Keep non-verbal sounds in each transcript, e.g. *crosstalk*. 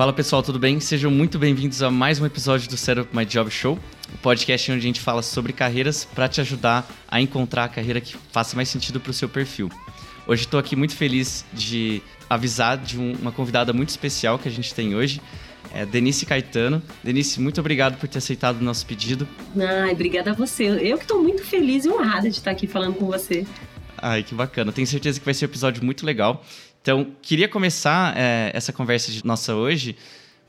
Fala pessoal, tudo bem? Sejam muito bem-vindos a mais um episódio do Setup My Job Show, o podcast onde a gente fala sobre carreiras para te ajudar a encontrar a carreira que faça mais sentido para o seu perfil. Hoje estou aqui muito feliz de avisar de um, uma convidada muito especial que a gente tem hoje, é Denise Caetano. Denise, muito obrigado por ter aceitado o nosso pedido. Ai, obrigada a você. Eu que estou muito feliz e honrada de estar aqui falando com você. Ai, que bacana. Tenho certeza que vai ser um episódio muito legal. Então, queria começar é, essa conversa de nossa hoje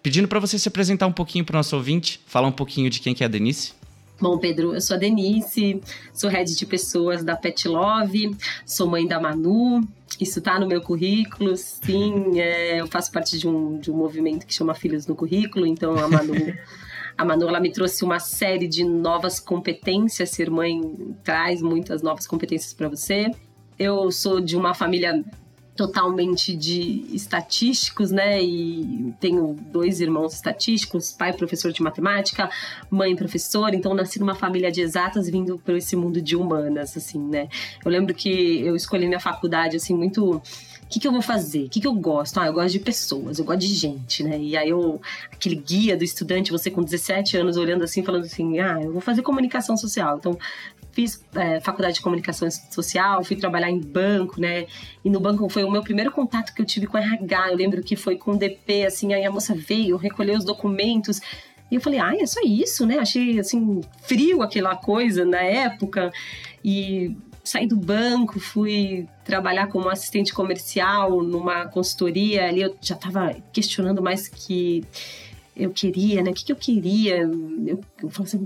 pedindo para você se apresentar um pouquinho para o nosso ouvinte, falar um pouquinho de quem que é a Denise. Bom, Pedro, eu sou a Denise, sou head de pessoas da Pet Love, sou mãe da Manu, isso está no meu currículo, sim, *laughs* é, eu faço parte de um, de um movimento que chama Filhos no Currículo, então a Manu... *laughs* A Manu ela me trouxe uma série de novas competências. Ser mãe traz muitas novas competências para você. Eu sou de uma família totalmente de estatísticos, né? E tenho dois irmãos estatísticos, pai professor de matemática, mãe professora, então nasci numa família de exatas vindo para esse mundo de humanas, assim, né? Eu lembro que eu escolhi minha faculdade assim muito o que, que eu vou fazer? O que, que eu gosto? Ah, eu gosto de pessoas, eu gosto de gente, né? E aí eu, aquele guia do estudante, você com 17 anos olhando assim, falando assim, ah, eu vou fazer comunicação social. Então, fiz é, faculdade de comunicação social, fui trabalhar em banco, né? E no banco foi o meu primeiro contato que eu tive com RH. Eu lembro que foi com o DP, assim, aí a moça veio, recolheu os documentos. E eu falei, ah, é só isso, né? Achei, assim, frio aquela coisa na época. E saí do banco, fui trabalhar como assistente comercial numa consultoria. Ali eu já estava questionando mais que eu queria, né? O que, que eu queria? Eu, eu assim.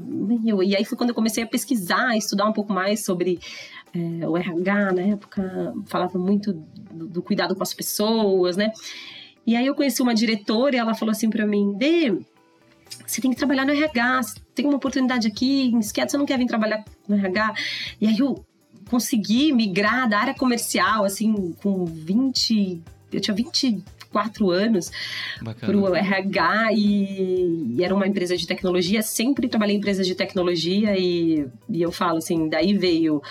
E aí foi quando eu comecei a pesquisar, estudar um pouco mais sobre é, o RH na época, falava muito do, do, cuidado com as pessoas, né? E aí eu conheci uma diretora e ela falou assim para mim, Dê, você tem que trabalhar no RH, tem uma oportunidade aqui, esquece, você não quer vir trabalhar no RH? E aí eu consegui migrar da área comercial, assim, com 20. Eu tinha 24 anos para o RH e, e, era uma empresa de tecnologia. Sempre trabalhei em empresas de tecnologia e, e eu falo assim, daí veio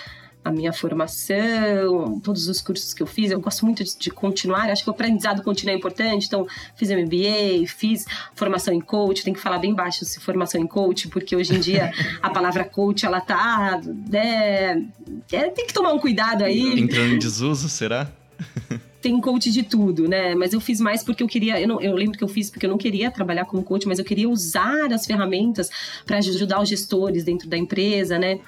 a minha formação, todos os cursos que eu fiz. Eu gosto muito de, de, continuar, acho que o aprendizado contínuo é importante. Então, fiz MBA, fiz formação em coach. Tem que falar bem baixo se formação em coach, porque hoje em dia a palavra coach, ela tá. Né, é, tem que tomar um cuidado aí. Entrando em desuso, será? *laughs* tem coach de tudo, né? Mas eu fiz mais porque eu queria. Eu, não, eu lembro que eu fiz porque eu não queria trabalhar como coach, mas eu queria usar as ferramentas para ajudar os gestores dentro da empresa, né?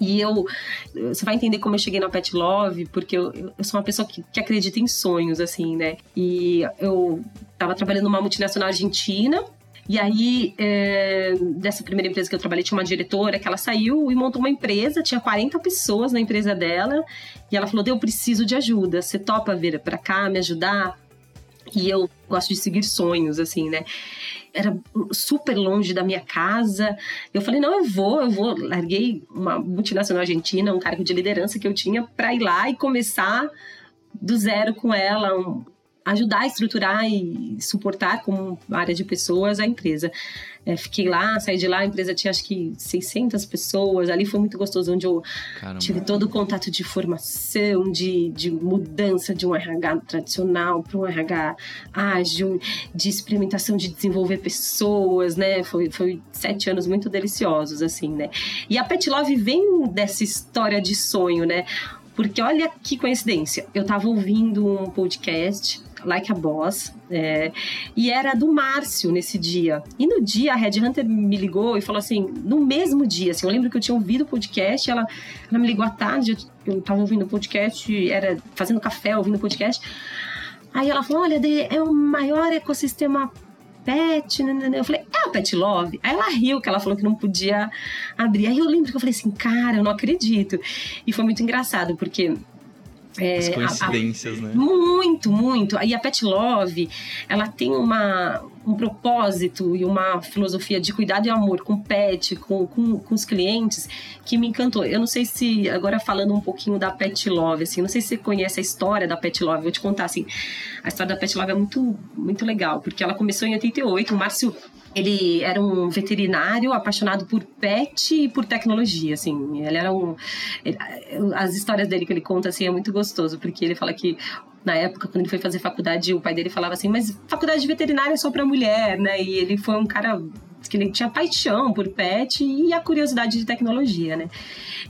E eu, você vai entender como eu cheguei na Pet Love, porque eu, eu sou uma pessoa que, que acredita em sonhos, assim, né? E eu estava trabalhando numa multinacional argentina, e aí, é, dessa primeira empresa que eu trabalhei, tinha uma diretora que ela saiu e montou uma empresa, tinha 40 pessoas na empresa dela, e ela falou: Eu preciso de ajuda, você topa vir para cá, me ajudar? E eu gosto de seguir sonhos, assim, né? Era super longe da minha casa. Eu falei, não, eu vou, eu vou. Larguei uma multinacional argentina, um cargo de liderança que eu tinha para ir lá e começar do zero com ela, um, ajudar a estruturar e suportar como área de pessoas a empresa. É, fiquei lá, saí de lá, a empresa tinha acho que 600 pessoas, ali foi muito gostoso, onde eu Caramba. tive todo o contato de formação, de, de mudança de um RH tradicional para um RH ágil, de experimentação de desenvolver pessoas, né? Foi, foi sete anos muito deliciosos, assim, né? E a Pet Love vem dessa história de sonho, né? Porque olha que coincidência, eu estava ouvindo um podcast Like a Boss, é, e era do Márcio nesse dia. E no dia a Red Hunter me ligou e falou assim, no mesmo dia, assim, eu lembro que eu tinha ouvido o podcast, ela, ela me ligou à tarde, eu estava ouvindo o podcast, era fazendo café, ouvindo o podcast. Aí ela falou: olha, é o maior ecossistema pet, né, né, né? Eu falei, é a Pet Love? Aí ela riu, que ela falou que não podia abrir. Aí eu lembro que eu falei assim, cara, eu não acredito. E foi muito engraçado, porque é, As coincidências, a, a, né? Muito, muito. E a Pet Love, ela tem uma, um propósito e uma filosofia de cuidado e amor com pet, com, com, com, os clientes, que me encantou. Eu não sei se, agora falando um pouquinho da Pet Love, assim, não sei se você conhece a história da Pet Love, vou te contar, assim, a história da Pet Love é muito, muito legal, porque ela começou em 88, o Márcio ele era um veterinário apaixonado por pet e por tecnologia, assim. Ele era um... Ele, as histórias dele que ele conta, assim, é muito gostoso, porque ele fala que na época, quando ele foi fazer faculdade, o pai dele falava assim: Mas faculdade de veterinária é só para mulher, né? E ele foi um cara que tinha paixão por pet e a curiosidade de tecnologia, né?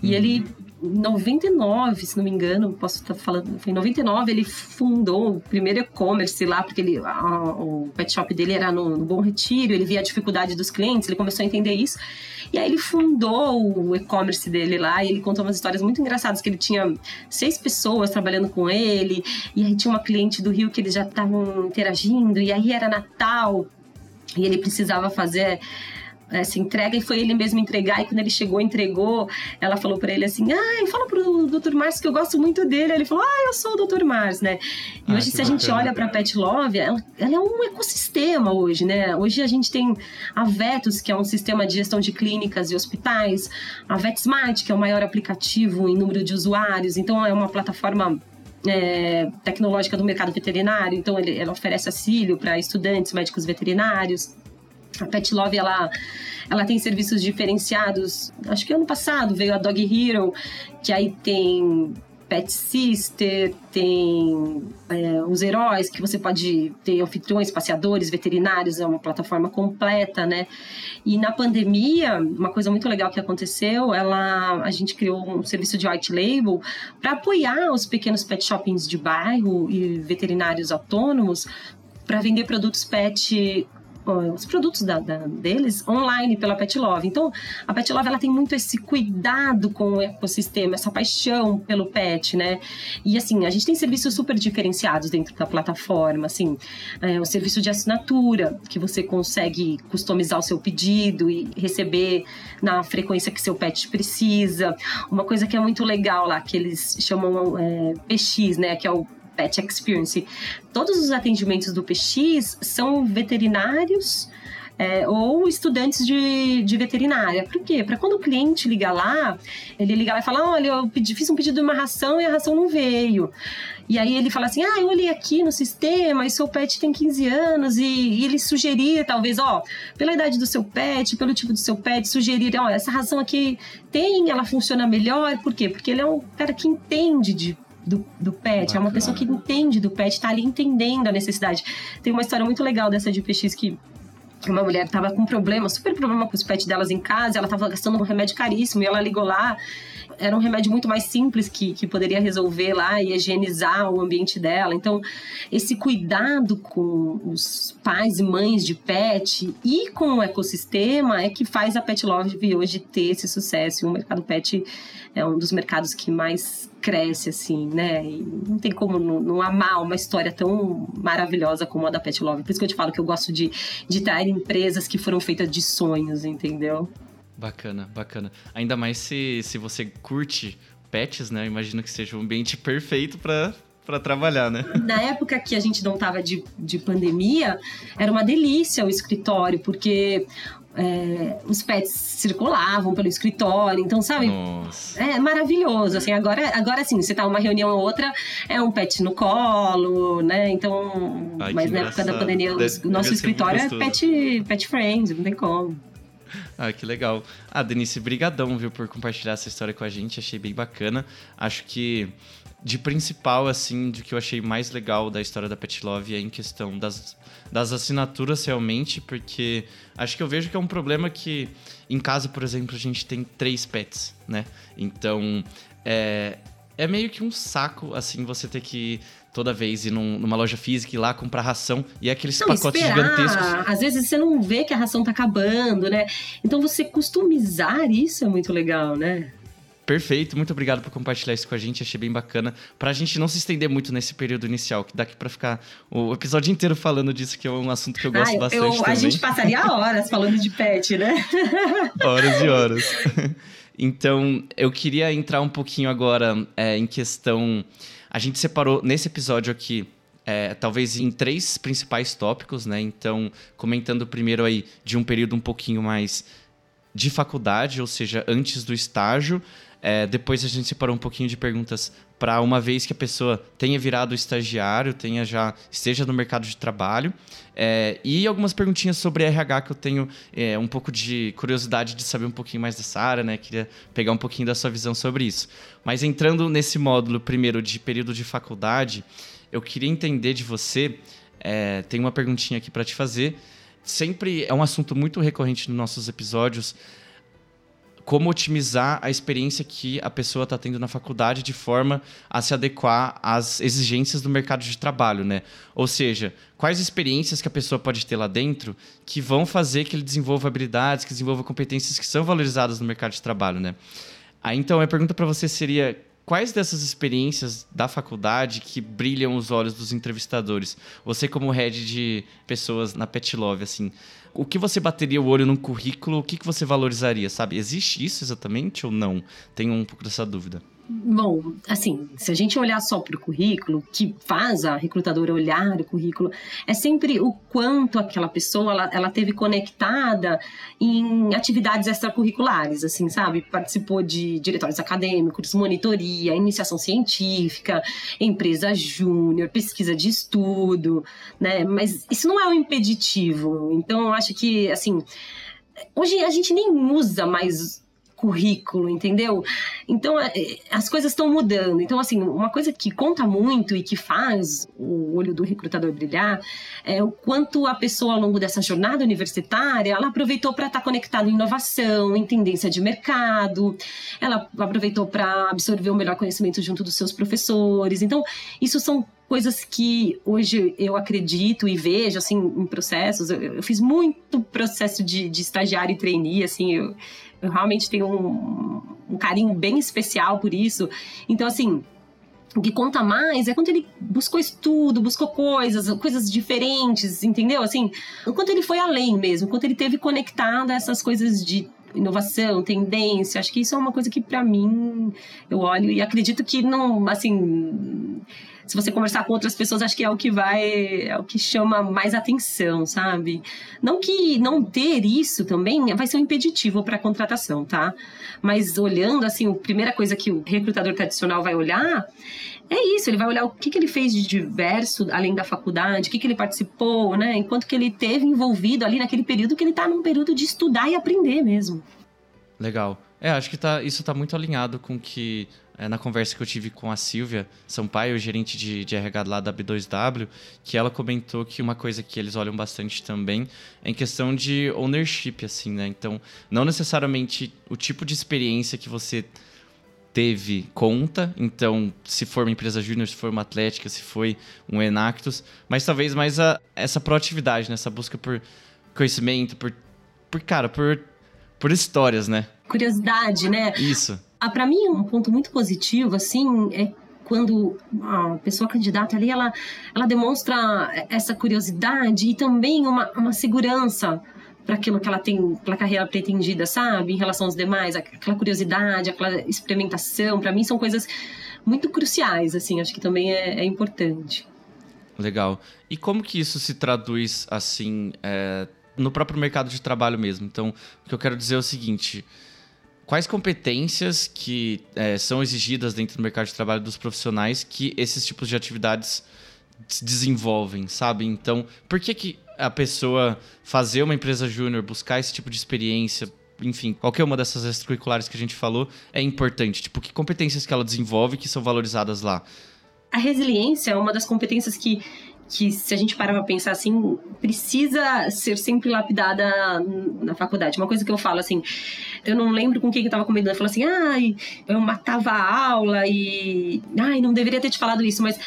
E ele 99, se não me engano, posso estar falando, foi em 99, ele fundou o primeiro e-commerce lá, porque ele, a, o pet shop dele era no, no, Bom Retiro, ele via a dificuldade dos clientes, ele começou a entender isso. E aí ele fundou o e-commerce dele lá, e ele contou umas histórias muito engraçadas, que ele tinha seis pessoas trabalhando com ele, e aí tinha uma cliente do Rio que eles já estavam interagindo, e aí era Natal, e ele precisava fazer essa entrega e foi ele mesmo entregar. E quando ele chegou, entregou, ela falou para ele assim: Ah, fala pro Dr. Márcio que eu gosto muito dele. Ele falou: Ah, eu sou o Dr. Márcio, né? E ah, hoje, se a gente olha para Pet Love, ela, ela, é um ecossistema hoje, né? Hoje a gente tem a Vetus, que é um sistema de gestão de clínicas e hospitais, a VetSmart, que é o maior aplicativo em número de usuários, então é uma plataforma é, tecnológica do mercado veterinário, então ele, ela oferece auxílio para estudantes, médicos veterinários. A Pet Love, ela, ela tem serviços diferenciados. Acho que ano passado veio a Dog Hero, que aí tem Pet Sister, tem é, os heróis, que você pode ter anfitriões, passeadores, veterinários, é uma plataforma completa, né? E na pandemia, uma coisa muito legal que aconteceu, ela, a gente criou um serviço de white label para apoiar os pequenos pet shoppings de bairro e veterinários autônomos para vender produtos pet os produtos da, da, deles online pela Pet Love. Então, a Pet Love ela tem muito esse cuidado com o ecossistema, essa paixão pelo pet, né? E assim, a gente tem serviços super diferenciados dentro da plataforma, assim, é, o serviço de assinatura, que você consegue customizar o seu pedido e receber na frequência que seu pet precisa. Uma coisa que é muito legal lá, que eles chamam é, PX, né? Que é o Pet Experience. Todos os atendimentos do PX são veterinários é, ou estudantes de, de veterinária. Por quê? Para quando o cliente liga lá, ele liga lá e fala: Olha, eu pedi, fiz um pedido de uma ração e a ração não veio. E aí ele fala assim: Ah, eu olhei aqui no sistema e seu pet tem 15 anos. E, e ele sugerir, talvez, ó, pela idade do seu pet, pelo tipo do seu pet, sugerir: Ó, essa ração aqui tem, ela funciona melhor. Por quê? Porque ele é um cara que entende de do, do pet, Bacana. é uma pessoa que entende do pet, tá ali entendendo a necessidade. Tem uma história muito legal dessa de PX que uma mulher tava com problema, super problema com os pets delas em casa, ela tava gastando um remédio caríssimo e ela ligou lá era um remédio muito mais simples que, que poderia resolver lá e higienizar o ambiente dela. Então, esse cuidado com os pais e mães de pet e com o ecossistema é que faz a Pet Love hoje ter esse sucesso. O mercado pet é um dos mercados que mais cresce, assim, né? E não tem como não, não, amar uma história tão maravilhosa como a da Pet Love. Por isso que eu te falo que eu gosto de, de estar em empresas que foram feitas de sonhos, entendeu? Bacana, bacana. Ainda mais se, se você curte pets, né? Imagino que seja um ambiente perfeito para para trabalhar, né? *laughs* Na época que a gente não tava de, de pandemia, era uma delícia o escritório, porque é, os pets circulavam pelo escritório, então, sabe? Nossa. É maravilhoso, assim, agora, agora sim, você tá uma reunião ou outra, é um pet no colo, né? Então, Ai, mas na época da pandemia, o nosso escritório é pet, pet friend, não tem como. *laughs* Ah, que legal. Ah, Denise, brigadão, viu, por compartilhar essa história com a gente. Achei bem bacana. Acho que de principal, assim, de que eu achei mais legal da história da Pet Love é em questão das, das assinaturas realmente, porque acho que eu vejo que é um problema que em casa, por exemplo, a gente tem três pets, né? Então, é, é meio que um saco, assim, você ter que toda vez ir num, numa loja física e lá comprar ração e é aqueles não, pacotes esperar. gigantescos. Às vezes você não vê que a ração tá acabando, né? Então você customizar isso é muito legal, né? Perfeito, muito obrigado por compartilhar isso com a gente, achei bem bacana. Pra gente não se estender muito nesse período inicial, que daqui pra ficar o episódio inteiro falando disso, que é um assunto que eu gosto ah, bastante. Eu, também. A gente passaria horas falando de pet, né? *laughs* horas e horas. *laughs* então, eu queria entrar um pouquinho agora é, em questão a gente separou nesse episódio aqui é, talvez em três principais tópicos, né? Então, comentando primeiro aí de um período um pouquinho mais de faculdade, ou seja, antes do estágio. É, depois a gente separou um pouquinho de perguntas para uma vez que a pessoa tenha virado estagiário, tenha já esteja no mercado de trabalho. É, e algumas perguntinhas sobre RH que eu tenho é, um pouco de curiosidade de saber um pouquinho mais dessa área, né? Queria pegar um pouquinho da sua visão sobre isso. Mas entrando nesse módulo primeiro de período de faculdade, eu queria entender de você. É, tem uma perguntinha aqui para te fazer. Sempre é um assunto muito recorrente nos nossos episódios como otimizar a experiência que a pessoa está tendo na faculdade de forma a se adequar às exigências do mercado de trabalho, né? Ou seja, quais experiências que a pessoa pode ter lá dentro que vão fazer que ele desenvolva habilidades, que desenvolva competências que são valorizadas no mercado de trabalho, né? Aí então a pergunta para você seria quais dessas experiências da faculdade que brilham os olhos dos entrevistadores? Você como head de pessoas na Pet Love, assim, o que você bateria o olho num currículo, o que, que você valorizaria, sabe? Existe isso exatamente ou não? Tenho um pouco dessa dúvida. Bom, assim, se a gente olhar só para o currículo, que faz a recrutadora olhar o currículo, é sempre o quanto aquela pessoa ela, ela teve conectada em atividades extracurriculares, assim, sabe? Participou de diretórios acadêmicos, monitoria, iniciação científica, empresa júnior, pesquisa de estudo, né? Mas isso não é um impeditivo. Então, eu acho que, assim, hoje a gente nem usa mais currículo, entendeu? Então, é, as coisas estão mudando. Então, assim, uma coisa que conta muito e que faz o olho do recrutador brilhar é o quanto a pessoa, ao longo dessa jornada universitária, ela aproveitou para estar tá conectada em inovação, em tendência de mercado, ela aproveitou para absorver o melhor conhecimento junto dos seus professores. Então, isso são coisas que hoje eu acredito e vejo, assim, em processos. Eu, eu fiz muito processo de, de estagiário e trainee, assim, eu, eu realmente tenho um, um carinho bem especial por isso. Então, assim, o que conta mais é quando ele buscou estudo, buscou coisas, coisas diferentes, entendeu? Assim, o quanto ele foi além mesmo, quanto ele teve conectado a essas coisas de inovação, tendência. Acho que isso é uma coisa que para mim eu olho e acredito que não, assim, se você conversar com outras pessoas, acho que é o que vai, é o que chama mais atenção, sabe? Não que não ter isso também vai ser um impeditivo para a contratação, tá? Mas olhando assim, a primeira coisa que o recrutador tradicional vai olhar é isso, ele vai olhar o que, que ele fez de diverso além da faculdade, o que, que ele participou, né? Enquanto que ele teve envolvido ali naquele período que ele está num período de estudar e aprender mesmo. Legal. É, acho que tá, isso está muito alinhado com que é, na conversa que eu tive com a Silvia Sampaio, gerente de, de RH lá da B2W, que ela comentou que uma coisa que eles olham bastante também é em questão de ownership, assim, né? Então, não necessariamente o tipo de experiência que você teve conta, então, se for uma empresa júnior, se for uma atlética, se foi um Enactus, mas talvez mais a, essa proatividade, né? essa busca por conhecimento, por, por cara, por, por histórias, né? Curiosidade, né? Isso. Ah, para mim, um ponto muito positivo, assim, é quando a pessoa candidata ali, ela, ela demonstra essa curiosidade e também uma, uma segurança para aquilo que ela tem, pela carreira pretendida, sabe? Em relação aos demais, aquela curiosidade, aquela experimentação, para mim são coisas muito cruciais, assim, acho que também é, é, importante. Legal. E como que isso se traduz, assim, é, no próprio mercado de trabalho mesmo? Então, o que eu quero dizer é o seguinte quais competências que é, são exigidas dentro do mercado de trabalho dos profissionais que esses tipos de atividades desenvolvem, sabe? Então, por que, que a pessoa fazer uma empresa júnior, buscar esse tipo de experiência, enfim, qualquer uma dessas extracurriculares que a gente falou é importante? Tipo, que competências que ela desenvolve que são valorizadas lá? A resiliência é uma das competências que que se a gente parar para pensar assim, precisa ser sempre lapidada na faculdade. Uma coisa que eu falo assim, eu não lembro com quem que eu tava comentando, eu falo assim, ai, eu matava a aula e ai, não deveria ter te falado isso, mas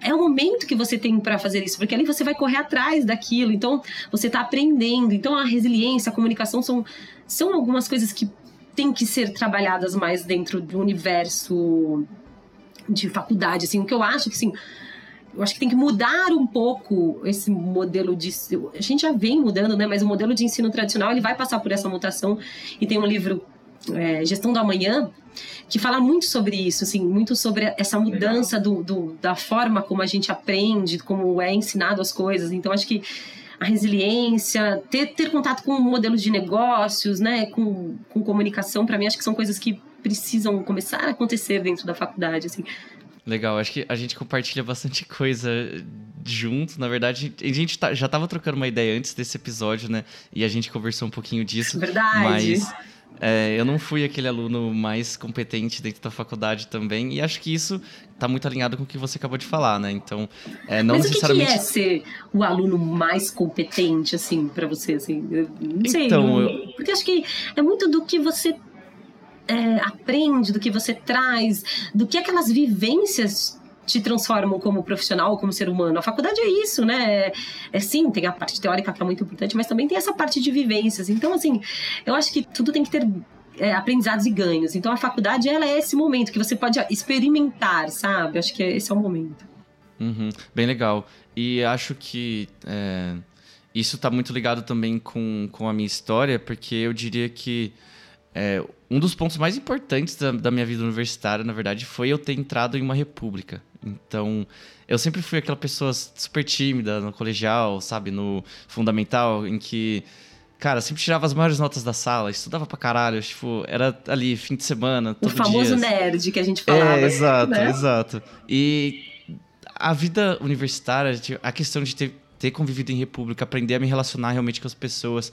é o momento que você tem para fazer isso, porque ali você vai correr atrás daquilo, então você está aprendendo. Então a resiliência, a comunicação são, são algumas coisas que têm que ser trabalhadas mais dentro do universo de faculdade, assim, o que eu acho que, assim, eu acho que tem que mudar um pouco esse modelo de. A gente já vem mudando, né? Mas o modelo de ensino tradicional ele vai passar por essa mutação. E tem um livro, é, Gestão do Amanhã, que fala muito sobre isso, assim, muito sobre essa mudança do, do, da forma como a gente aprende, como é ensinado as coisas. Então, acho que a resiliência, ter, ter contato com modelos de negócios, né, com, com comunicação, para mim, acho que são coisas que precisam começar a acontecer dentro da faculdade, assim. Legal, acho que a gente compartilha bastante *laughs* coisa junto. Na verdade, a gente tá, já estava trocando uma ideia antes desse episódio, né? E a gente conversou um pouquinho disso. Verdade. Mas É, eu não fui aquele aluno mais competente dentro da faculdade também, e acho que isso está muito alinhado com o que você acabou de falar, né? Então, é, não Mas necessariamente. O que, é ser o aluno mais competente, assim, para você, assim? Eu não sei. Então, eu... Porque acho que é muito do que você é, aprende, do que você traz, do que aquelas vivências te transformam como profissional, como ser humano. A faculdade é isso, né? É, é sim, tem a parte teórica que é muito importante, mas também tem essa parte de vivências. Então, assim, eu acho que tudo tem que ter é, aprendizados e ganhos. Então, a faculdade, ela é esse momento que você pode experimentar, sabe? Acho que esse é o momento. Uhum, bem legal. E acho que é, isso está muito ligado também com, com a minha história, porque eu diria que é, um dos pontos mais importantes da, da, minha vida universitária, na verdade, foi eu ter entrado em uma república. Então, eu sempre fui aquela pessoa super tímida no colegial, sabe, no fundamental, em que, cara, sempre tirava as maiores notas da sala, estudava pra caralho, tipo, era ali, fim de semana, todo dia. O famoso dia. nerd que a gente falava. É, exato, né? exato. E a vida universitária, a questão de ter, ter convivido em república, aprender a me relacionar realmente com as pessoas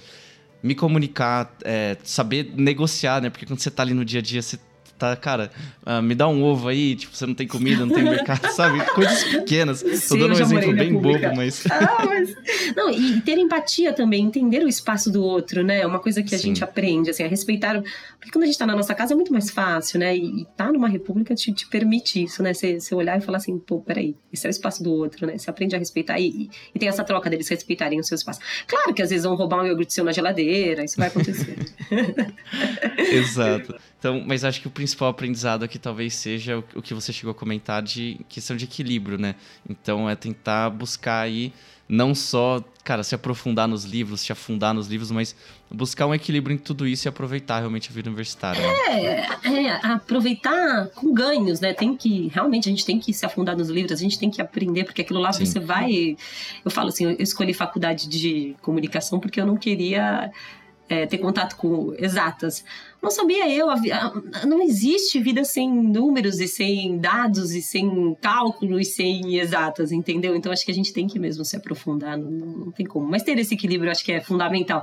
me comunicar, é, saber negociar, né? Porque quando você tá ali no dia a dia, você tá, cara, uh, me dá um ovo aí, tipo, você não tem comida, não tem mercado, *laughs* sabe? Coisas pequenas. Sim, Tô dando um exemplo bem bobo, mas... Ah, mas... *laughs* Não, e ter empatia também, entender o espaço do outro, né? É uma coisa que a Sim. gente aprende, assim, a respeitar... Porque quando a gente tá na nossa casa é muito mais fácil, né? E, e tá numa república te, te permite isso, né? Você, você olhar e falar assim, pô, peraí, esse é o espaço do outro, né? Você aprende a respeitar e, e, e tem essa troca deles respeitarem o seu espaço. Claro que às vezes vão roubar um iogurte seu na geladeira, isso vai acontecer. *laughs* Exato. Então, mas acho que o principal aprendizado aqui talvez seja o, que você chegou a comentar de questão de equilíbrio, né? Então é tentar buscar aí não só, cara, se aprofundar nos livros, se afundar nos livros, mas buscar um equilíbrio em tudo isso e aproveitar realmente a vida universitária. Né? É, é, aproveitar com ganhos, né? Tem que, realmente, a gente tem que se afundar nos livros, a gente tem que aprender, porque aquilo lá Sim. você vai. Eu falo assim, eu escolhi faculdade de comunicação porque eu não queria é, ter contato com exatas. Não sabia eu, não existe vida sem números e sem dados e sem cálculo e sem exatas, entendeu? Então acho que a gente tem que mesmo se aprofundar, não, não tem como. Mas ter esse equilíbrio acho que é fundamental.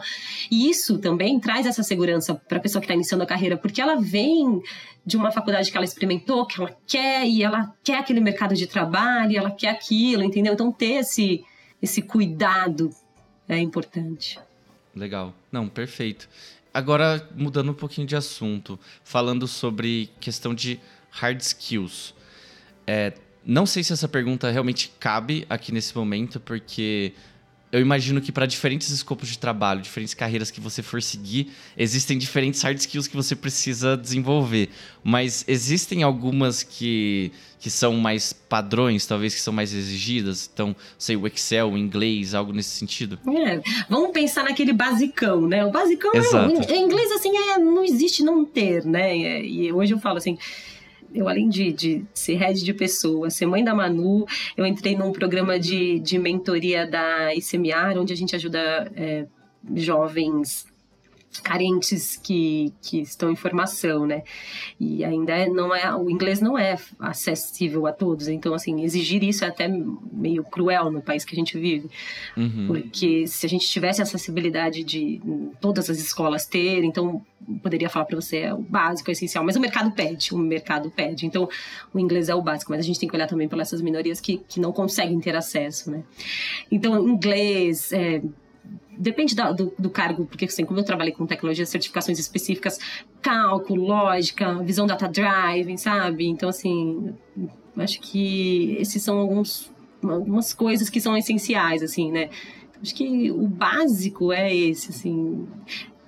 E isso também traz essa segurança para a pessoa que está iniciando a carreira, porque ela vem de uma faculdade que ela experimentou, que ela quer e ela quer aquele mercado de trabalho, ela quer aquilo, entendeu? Então ter esse, esse cuidado é importante. Legal. Não, perfeito. Agora, mudando um pouquinho de assunto, falando sobre questão de hard skills. É, não sei se essa pergunta realmente cabe aqui nesse momento, porque eu imagino que para diferentes escopos de trabalho, diferentes carreiras que você for seguir, existem diferentes hard skills que você precisa desenvolver. Mas existem algumas que, que são mais padrões, talvez que são mais exigidas. Então, sei, o Excel, o inglês, algo nesse sentido. É, vamos pensar naquele basicão, né? O basicão é, em inglês assim é, não existe não ter, né? E hoje eu falo assim, eu além de, de ser head de pessoas, ser mãe da Manu, eu entrei num programa de, de mentoria da ICMR, onde a gente ajuda é, jovens carentes que, que estão em formação, né? E ainda não é o inglês não é acessível a todos, então assim exigir isso é até meio cruel no país que a gente vive, uhum. porque se a gente tivesse acessibilidade de todas as escolas ter, então poderia falar para você é o básico, é essencial, mas o mercado pede, o mercado pede, então o inglês é o básico, mas a gente tem que olhar também para essas minorias que, que não conseguem ter acesso, né? Então inglês é, depende da, do, do, cargo, porque assim, como eu trabalhei com tecnologia, certificações específicas, cálculo, lógica, visão data driving, sabe? Então, assim, acho que esses são alguns, algumas coisas que são essenciais, assim, né? Acho que o básico é esse, assim.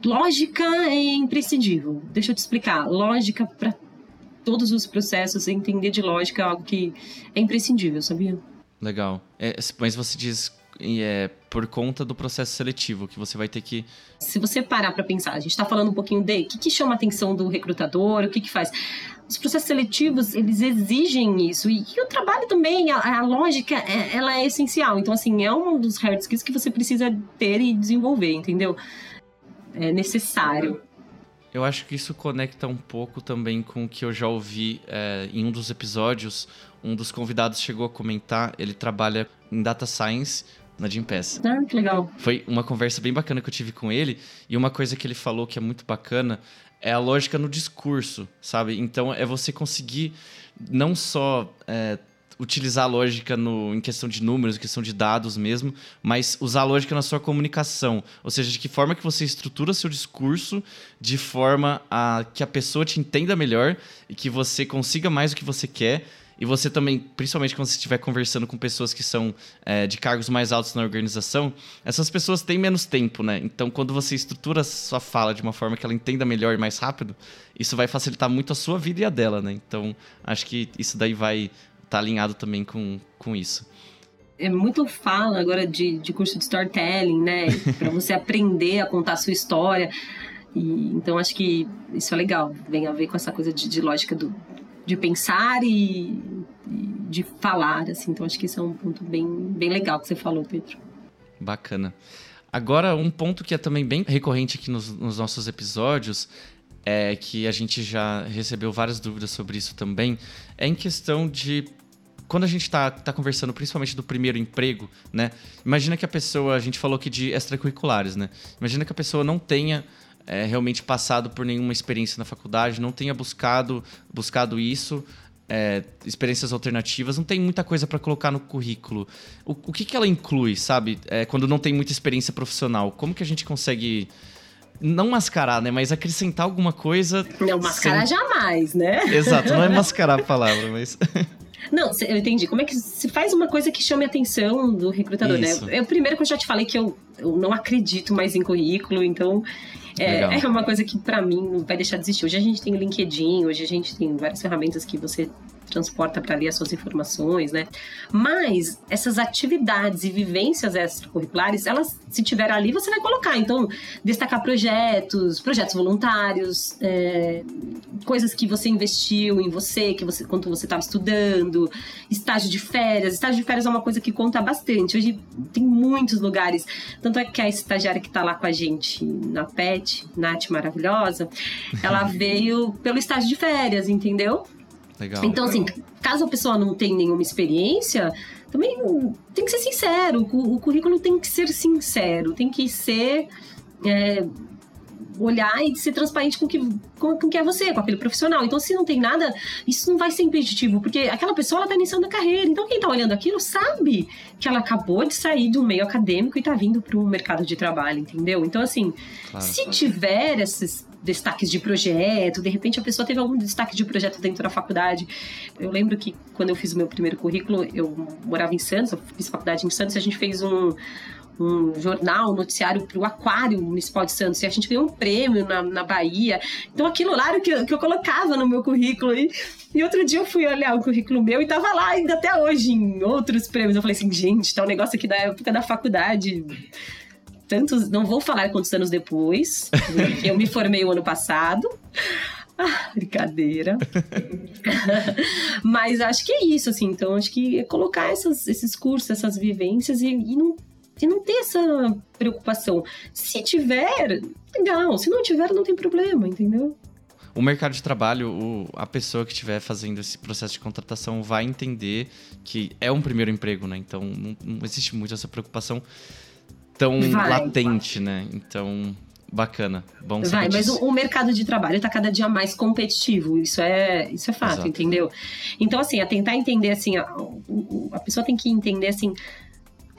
Lógica é imprescindível. Deixa eu te explicar. Lógica para todos os processos, entender de lógica é algo que é imprescindível, sabia? Legal. É, mas você diz é por conta do processo seletivo que você vai ter que. Se você parar para pensar, a gente está falando um pouquinho de o que, que chama a atenção do recrutador, o que, que faz. Os processos seletivos, eles exigem isso. E, e o trabalho também, a, a lógica, é, ela é essencial. Então, assim, é um dos hard skills que você precisa ter e desenvolver, entendeu? É necessário. Eu acho que isso conecta um pouco também com o que eu já ouvi é, em um dos episódios. Um dos convidados chegou a comentar, ele trabalha em data science na Gimpass. Ah, que legal. Foi uma conversa bem bacana que eu tive com ele, e uma coisa que ele falou que é muito bacana é a lógica no discurso, sabe? Então é você conseguir não só é, utilizar a lógica no, em questão de números, em questão de dados mesmo, mas usar a lógica na sua comunicação. Ou seja, de que forma que você estrutura seu discurso de forma a que a pessoa te entenda melhor e que você consiga mais o que você quer. E você também, principalmente quando você estiver conversando com pessoas que são é, de cargos mais altos na organização, essas pessoas têm menos tempo, né? Então, quando você estrutura a sua fala de uma forma que ela entenda melhor e mais rápido, isso vai facilitar muito a sua vida e a dela, né? Então, acho que isso daí vai tá alinhado também com, com isso. É muito fala agora de, de curso de storytelling, né? *laughs* Para você aprender a contar a sua história. E, então acho que isso é legal. Vem a ver com essa coisa de, de lógica do, de pensar e, de falar, assim. Então acho que isso é um ponto bem, bem legal que você falou, Pedro. Bacana. Agora, um ponto que é também bem recorrente aqui nos, nos nossos episódios é que a gente já recebeu várias dúvidas sobre isso também, é em questão de quando a gente está tá conversando principalmente do primeiro emprego, né? Imagina que a pessoa, a gente falou aqui de extracurriculares, né? Imagina que a pessoa não tenha é, realmente passado por nenhuma experiência na faculdade, não tenha buscado, buscado isso, é, experiências alternativas, não tem muita coisa para colocar no currículo. O, o que, que ela inclui, sabe? É, quando não tem muita experiência profissional, como que a gente consegue não mascarar, né? Mas acrescentar alguma coisa. Não, mascarar sem... jamais, né? Exato, não é mascarar a palavra, mas. *laughs* Não, eu entendi. Como é que se faz uma coisa que chame a atenção do recrutador, né? Isso. né? Eu, primeiro que eu já te falei que eu, eu não acredito mais em currículo, então é, é, uma coisa que para mim não vai deixar de existir. Hoje a gente tem LinkedIn, hoje a gente tem várias ferramentas que você transporta para ali as suas informações, né? Mas essas atividades e vivências extracurriculares, elas, se tiver ali, você vai colocar. Então, destacar projetos, projetos voluntários, é, coisas que você investiu em você, que você quando você estava estudando, estágio de férias. Estágio de férias é uma coisa que conta bastante. Hoje tem muitos lugares. Tanto é que a estagiária que está lá com a gente na PET, Nath maravilhosa, ela *laughs* veio pelo estágio de férias, entendeu? Legal. Então, assim, caso a pessoa não tenha nenhuma experiência, também tem que ser sincero. O currículo tem que ser sincero, tem que ser. É, olhar e ser transparente com que, com, com que é você, com aquele profissional. Então, se não tem nada, isso não vai ser impeditivo, porque aquela pessoa ela tá iniciando a carreira. Então, quem tá olhando aquilo sabe que ela acabou de sair do meio acadêmico e tá vindo para o mercado de trabalho, entendeu? Então, assim, claro, se tiver esses destaques de projeto, de repente a pessoa teve algum destaque de projeto dentro da faculdade. Eu lembro que quando eu fiz o meu primeiro currículo, eu morava em Santos, eu fiz faculdade em Santos, a gente fez um, um jornal, um noticiário para o Aquário Municipal de Santos. E a gente ganhou um prêmio na, na Bahia. Então aquilo lá era o que, eu, que eu colocava no meu currículo. E, e outro dia eu fui olhar o currículo meu e tava lá ainda até hoje em outros prêmios. Eu falei assim, gente, tá um negócio aqui da época da faculdade tantos, não vou falar quantos anos depois, eu me formei o ano passado. Ah, brincadeira. *laughs* Mas acho que é isso, assim. Então, acho que é colocar essas, esses cursos, essas vivências e, e, não, e não ter essa preocupação. Se tiver, legal. Se não tiver, não tem problema, entendeu? O mercado de trabalho, o, a pessoa que estiver fazendo esse processo de contratação vai entender que é um primeiro emprego, né? Então, não, não existe muito essa preocupação tão vai, latente, vai. né? Então, bacana. Bom Vai, mas o, o, mercado de trabalho está cada dia mais competitivo. Isso é, isso é fato, Exato. entendeu? Então, assim, a tentar entender assim, a, a pessoa tem que entender assim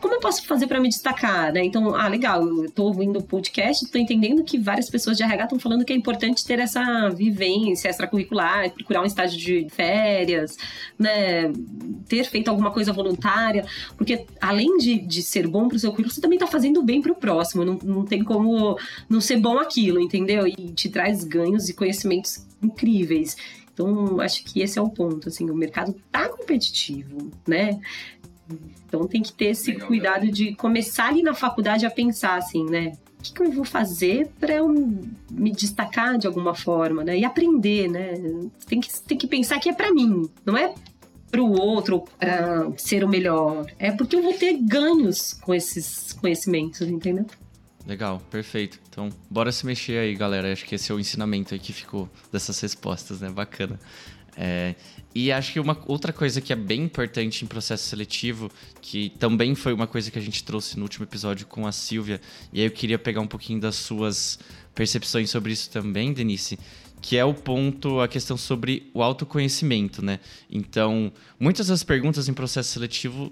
como eu posso fazer para me destacar, né? Então, ah, legal, eu tô ouvindo o podcast, tô entendendo que várias pessoas de RH estão falando que é importante ter essa vivência extracurricular, procurar um estágio de férias, né? Ter feito alguma coisa voluntária, porque além de, de ser bom pro seu currículo, você também tá fazendo bem pro próximo, não, não tem como não ser bom aquilo, entendeu? E te traz ganhos e conhecimentos incríveis. Então, acho que esse é o ponto, assim, o mercado tá competitivo, né? Então tem que ter esse Legal, cuidado de começar ali na faculdade a pensar assim, né? O que, que eu vou fazer para eu me destacar de alguma forma, né? E aprender, né? Tem que, tem que pensar que é para mim, não é para o outro para ser o melhor. É porque eu vou ter ganhos com esses conhecimentos, entendeu? Legal, perfeito. Então, bora se mexer aí, galera. Acho que esse é o ensinamento aí que ficou dessas respostas, né? Bacana. É, e acho que uma outra coisa que é bem importante em processo seletivo, que também foi uma coisa que a gente trouxe no último episódio com a Silvia, e aí eu queria pegar um pouquinho das suas percepções sobre isso também, Denise, que é o ponto, a questão sobre o autoconhecimento, né? Então, muitas das perguntas em processo seletivo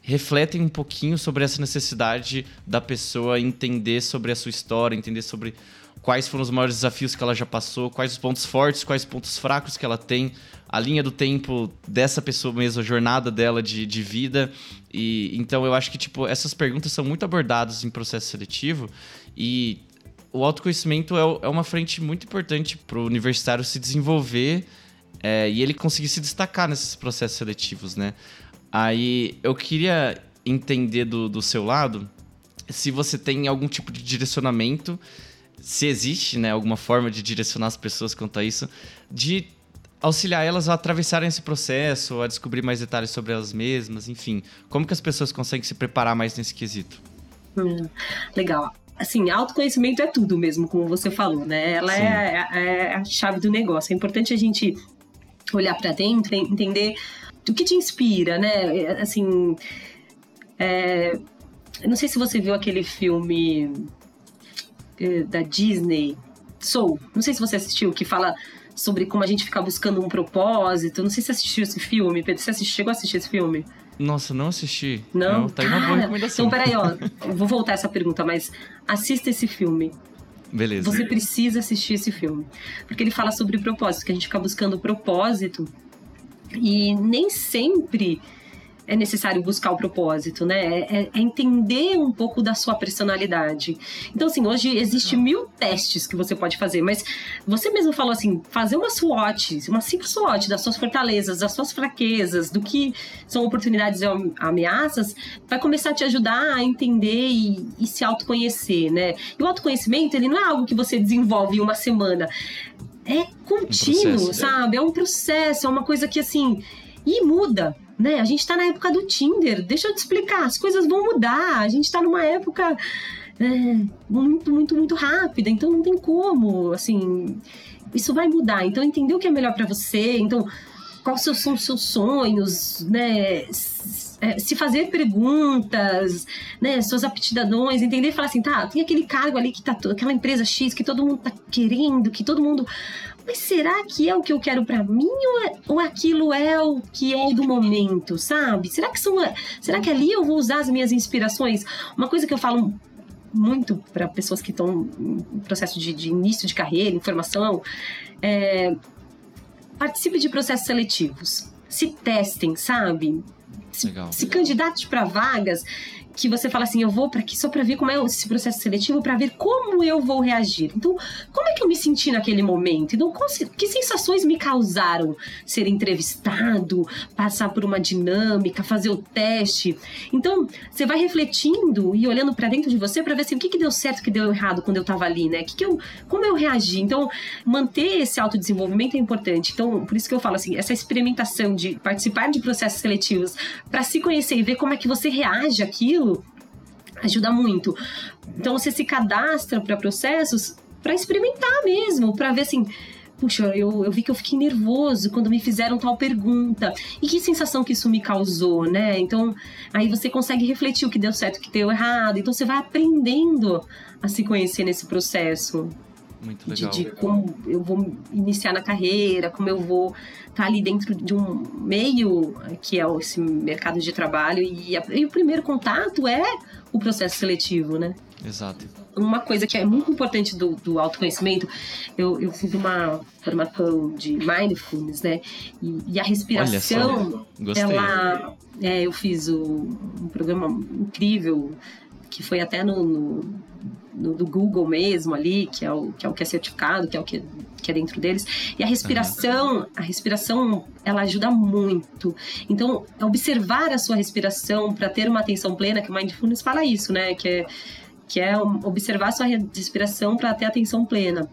refletem um pouquinho sobre essa necessidade da pessoa entender sobre a sua história, entender sobre quais foram os maiores desafios que ela já passou, quais os pontos fortes, quais os pontos fracos que ela tem, a linha do tempo dessa pessoa mesmo, a jornada dela de, de vida. E então eu acho que tipo essas perguntas são muito abordadas em processo seletivo e o autoconhecimento é, é uma frente muito importante para o universitário se desenvolver é, e ele conseguir se destacar nesses processos seletivos, né? Aí eu queria entender do, do seu lado se você tem algum tipo de direcionamento, se existe né, alguma forma de direcionar as pessoas quanto a isso, de auxiliar elas a atravessarem esse processo, a descobrir mais detalhes sobre elas mesmas, enfim. Como que as pessoas conseguem se preparar mais nesse quesito? Hum, legal. Assim, autoconhecimento é tudo mesmo, como você falou, né? Ela é, é, a chave do negócio. É importante a gente olhar para dentro, entender o que te inspira, né? Assim, é, não sei se você viu aquele filme é, da Disney, Soul. Não sei se você assistiu, que fala sobre como a gente fica buscando um propósito. Não sei se você assistiu esse filme, Pedro. Você assistiu, chegou a assistir esse filme? Nossa, não assisti. Não? não tá aí uma boa recomendação. Então, peraí, ó. *laughs* vou voltar essa pergunta, mas assista esse filme. Beleza. Você precisa assistir esse filme. Porque ele fala sobre propósito, que a gente fica buscando propósito e nem sempre é necessário buscar o propósito, né? É, é, entender um pouco da sua personalidade. Então, assim, hoje existe mil testes que você pode fazer, mas você mesmo falou assim: fazer uma SWOT, uma simples SWOT das suas fortalezas, das suas fraquezas, do que são oportunidades e ameaças, vai começar a te ajudar a entender e, e se autoconhecer, né? E o autoconhecimento, ele não é algo que você desenvolve em uma semana é contínuo, um processo, né? sabe? É um processo, é uma coisa que assim. E muda, né? A gente tá na época do Tinder. Deixa eu te explicar, as coisas vão mudar. A gente tá numa época é, muito, muito, muito rápida. Então não tem como, assim. Isso vai mudar. Então entender o que é melhor para você. Então, quais são os seus sonhos, né? É, se fazer perguntas, né, suas aptidões, entender e falar assim, tá, tem aquele cargo ali que tá, aquela empresa X que todo mundo tá querendo, que todo mundo. Mas será que é o que eu quero para mim ou, é, ou aquilo é o que é do momento, sabe? Será que são, será que ali eu vou usar as minhas inspirações? Uma coisa que eu falo muito para pessoas que estão em processo de, de início de carreira, informação, é, participe de processos seletivos. Se testem, sabe? Se, se candidate para vagas que você fala assim, eu vou para aqui só para ver como é esse processo seletivo, para ver como eu vou reagir. Então, como é que eu me senti naquele momento? Então, que sensações me causaram ser entrevistado, passar por uma dinâmica, fazer o teste? Então, você vai refletindo e olhando para dentro de você para ver assim, o que, que deu certo, o que deu errado quando eu estava ali, né? Que que eu, como eu reagi? Então, manter esse autodesenvolvimento é importante. Então, por isso que eu falo assim, essa experimentação de participar de processos seletivos para se conhecer e ver como é que você reage àquilo ajuda muito. Então você se cadastra para processos para experimentar mesmo, para ver assim, puxa, eu, eu vi que eu fiquei nervoso quando me fizeram tal pergunta. E que sensação que isso me causou, né? Então, aí você consegue refletir o que deu certo, o que deu errado. Então, você vai aprendendo a se conhecer nesse processo. Muito legal. De, de como eu vou iniciar na carreira, como eu vou estar tá ali dentro de um meio que é esse mercado de trabalho. E, a, e o primeiro contato é o processo seletivo, né? Exato. Uma coisa que é muito importante do, do autoconhecimento, eu, eu fiz uma formação de mindfulness, né? E, e a respiração, ela, é, eu fiz o, um programa incrível que foi até no, no, no, do Google mesmo ali, que é o que é, o que é certificado, que é o que, que é dentro deles. E a respiração, a respiração, ela ajuda muito. Então, observar a sua respiração para ter uma atenção plena, que o Mindfulness fala isso, né? Que é, que é observar a sua respiração para ter atenção plena.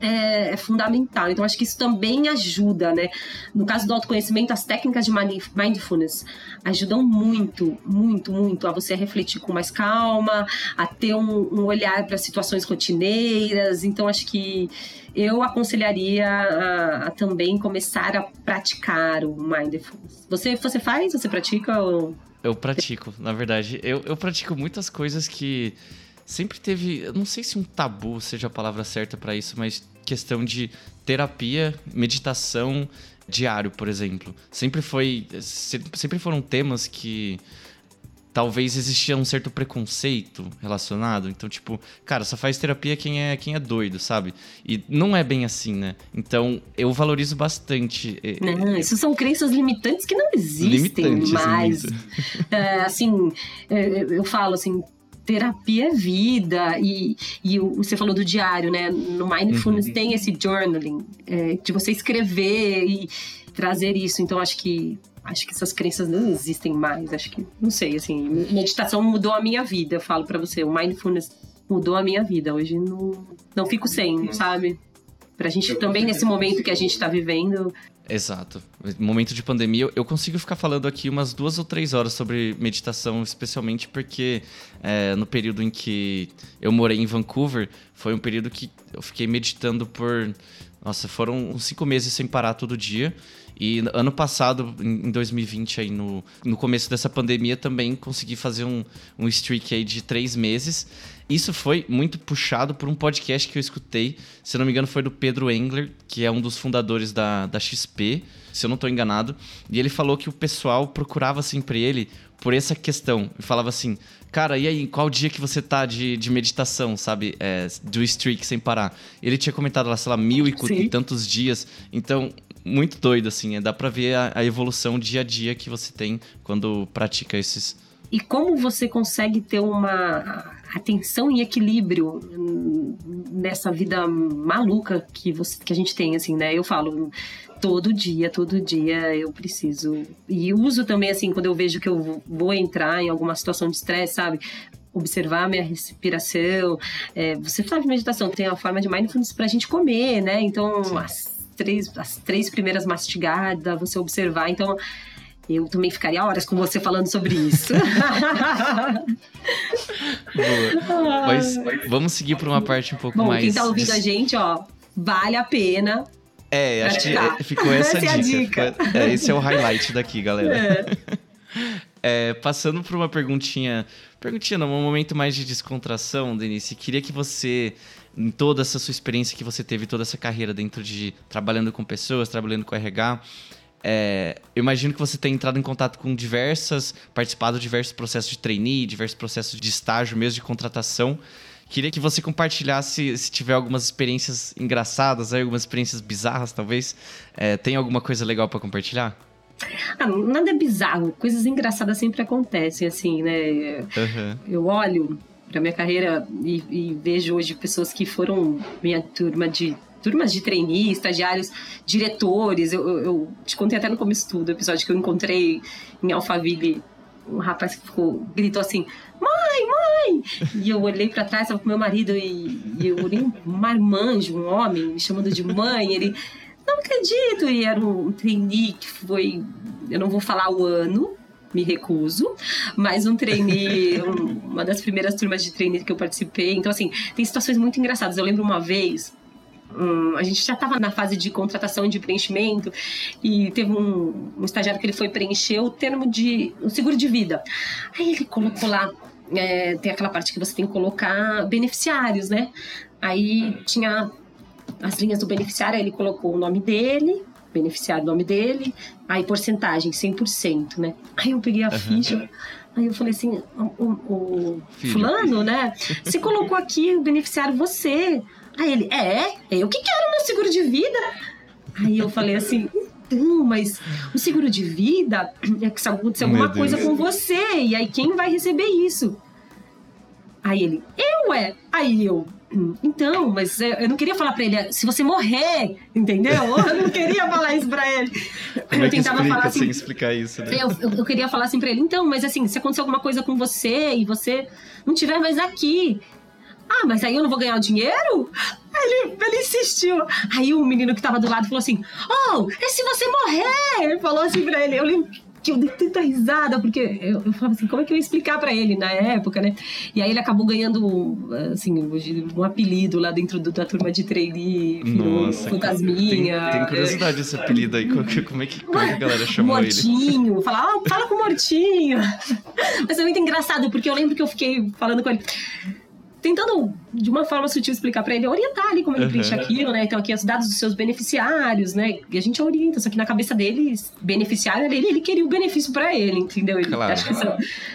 É, é, fundamental. Então, acho que isso também ajuda, né? No caso do autoconhecimento, as técnicas de mindfulness ajudam muito, muito, muito a você refletir com mais calma, a ter um, um olhar para situações rotineiras. Então, acho que eu aconselharia a, a, também começar a praticar o mindfulness. Você, você faz? Você pratica? Ou... Eu pratico, na verdade. Eu, eu pratico muitas coisas que sempre teve, eu não sei se um tabu seja a palavra certa para isso, mas questão de terapia, meditação diário, por exemplo. Sempre foi, sempre foram temas que talvez existia um certo preconceito relacionado. Então, tipo, cara, só faz terapia quem é quem é doido, sabe? E não é bem assim, né? Então, eu valorizo bastante. Não, isso são crenças limitantes que não existem limitantes, mais. *laughs* É, assim, é, eu falo assim, terapia é vida. E, e você falou do diário, né? No Mindfulness uhum. tem esse journaling, é, de você escrever e trazer isso. Então, acho que acho que essas crenças não existem mais. Acho que, não sei, assim, meditação mudou a minha vida, eu falo para você. O mindfulness mudou a minha vida. Hoje não, não fico sem, sabe? Pra gente também, nesse momento que a gente tá vivendo. Exato. Momento de pandemia, eu consigo ficar falando aqui umas duas ou três horas sobre meditação, especialmente porque é, no período em que eu morei em Vancouver, foi um período que eu fiquei meditando por. Nossa, foram uns cinco meses sem parar todo dia. E ano passado, em 2020, aí no, no começo dessa pandemia, também consegui fazer um, um streak aí de três meses. Isso foi muito puxado por um podcast que eu escutei, se eu não me engano, foi do Pedro Engler, que é um dos fundadores da, da XP, se eu não estou enganado. E ele falou que o pessoal procurava sempre ele por essa questão. E falava assim, cara, e aí, qual dia que você tá de, de meditação, sabe? É, do streak sem parar. Ele tinha comentado lá, sei lá, mil e, e tantos dias. Então, muito doido, assim. É, dá pra ver a, a, evolução dia a dia que você tem quando pratica esses. E como você consegue ter uma atenção e equilíbrio nessa vida maluca que, você, que a gente tem, assim, né? Eu falo, todo dia, todo dia eu preciso. E uso também, assim, quando eu vejo que eu vou entrar em alguma situação de estresse, sabe? observar minha respiração. É, você fala de meditação, tem a forma de mindfulness para a gente comer, né? Então, as três, as três primeiras mastigadas, você observar. Então, eu também ficaria horas com você falando sobre isso. Boa. Mas *laughs* vamos seguir para uma parte um pouco Bom, mais. Quem tá ouvindo a gente, ó, vale a pena. É, acho que é, ficou essa, essa dica. É dica. é, esse é o highlight daqui, galera. É. *laughs* É, passando por uma perguntinha. Perguntinha, não, um momento mais de descontração, Denise. Queria que você em toda essa sua experiência que você teve, toda essa carreira dentro de trabalhando com pessoas, trabalhando com RH, é, eu imagino que você tenha entrado em contato com diversas, participado de diversos processos de trainee, diversos processos de estágio, mesmo de contratação. Queria que você compartilhasse se tiver algumas experiências engraçadas, algumas experiências bizarras, talvez. É, tem alguma coisa legal para compartilhar? Ah, nada é bizarro, coisas engraçadas sempre acontecem, assim, né? Uhum. Eu olho para minha carreira e, e, vejo hoje pessoas que foram minha turma de turmas de trainee, estagiários, diretores. Eu, eu, eu te contei até no começo do episódio que eu encontrei em Alphaville um rapaz que ficou, gritou assim: Mãe, mãe! E eu olhei para trás, estava com meu marido e, e eu olhei um marmanjo, um homem, me chamando de mãe. Ele, não acredito! E era um trainee que foi, eu não vou falar o ano, me recuso, mas um trainee, *laughs* um, uma das primeiras turmas de trainee que eu participei. Então, assim, tem situações muito engraçadas. Eu lembro uma vez, um, a gente já estava na fase de contratação e de preenchimento e teve um, um, estagiário que ele foi preencher o termo de o seguro de vida. Aí ele colocou lá, é, tem aquela parte que você tem que colocar beneficiários, né? Aí tinha as linhas do beneficiário, aí ele colocou o nome dele, beneficiário, o nome dele, aí porcentagem, 100%, né? Aí eu peguei a uhum. ficha, aí eu falei assim, o, o fulano, né? Você colocou aqui o beneficiário você. Aí ele, é, é eu que quero meu seguro de vida. Aí eu falei assim, então, mas o seguro de vida é que se acontecer alguma coisa com você, e aí quem vai receber isso? Aí ele, eu é. Aí eu, então, mas eu não queria falar pra ele, se você morrer, entendeu? *laughs* Eu não queria falar isso pra ele. Como eu é que tentava explica, falar assim. Sem explicar isso, né? Eu, eu, eu, queria falar assim pra ele, então, mas assim, se acontecer alguma coisa com você e você não tiver mais aqui. Ah, mas aí eu não vou ganhar o dinheiro? Ele, ele insistiu. Aí o menino que tava do lado falou assim: Oh, e se você morrer? Ele falou assim pra ele. Eu lembro que eu dei tanta risada, porque eu, eu falava assim, como é que eu ia explicar pra ele na época, né? E aí ele acabou ganhando, assim, um apelido lá dentro do, da turma de trainee, Nossa, fantasminha. Tem, tem curiosidade desse apelido aí, como, é que, como é que a *laughs* galera chamou Mortinho, ele? Mortinho, fala, ah, fala com o Mortinho. *laughs* Mas é muito engraçado, porque eu lembro que eu fiquei falando com ele tentando, de uma forma sutil, explicar para ele, orientar ali como ele uhum. preenche aquilo, né? Então, aqui os dados dos seus beneficiários, né? E a gente orienta, só que na cabeça dele, beneficiário dele, ele queria o benefício para ele, entendeu? Ele, claro. Acho que, assim,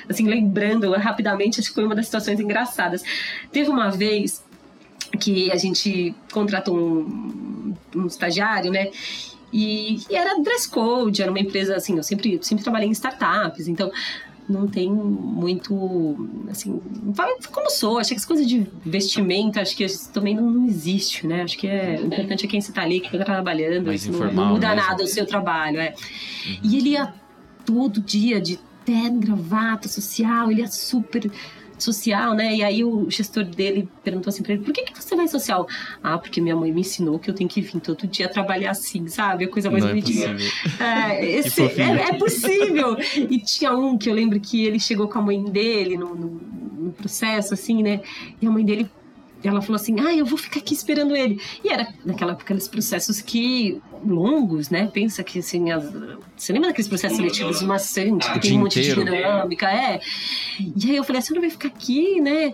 assim, lembrando rapidamente, acho que foi uma das situações engraçadas. Teve uma vez que a gente contratou um, um estagiário, né? E, e, era dress code, era uma empresa assim, eu sempre, sempre trabalhei em startups, então não tem muito, assim, como sou, acho que as coisas de vestimenta, acho que também não, não existe, né? Acho que é o importante é quem você tá ali, que tá trabalhando, Mais não, não muda mesmo. nada o seu trabalho, é. Uhum. E ele ia todo dia de terno, gravata, social, ele ia super social, né? E aí o gestor dele perguntou assim pra ele: por que, que você vai social? Ah, porque minha mãe me ensinou que eu tenho que vir todo dia trabalhar assim, sabe? A coisa mais bonitinha. É, é, esse, é, é, possível. E tinha um que eu lembro que ele chegou com a mãe dele no, no, no processo, assim, né? E a mãe dele ela falou assim: Ah, eu vou ficar aqui esperando ele. E era naquela época aqueles processos que longos, né? Pensa que assim, as... você lembra daqueles processos seletivos maçantes, que tem um monte inteiro. de dinâmica, é. E aí eu falei: Você não vai ficar aqui, né?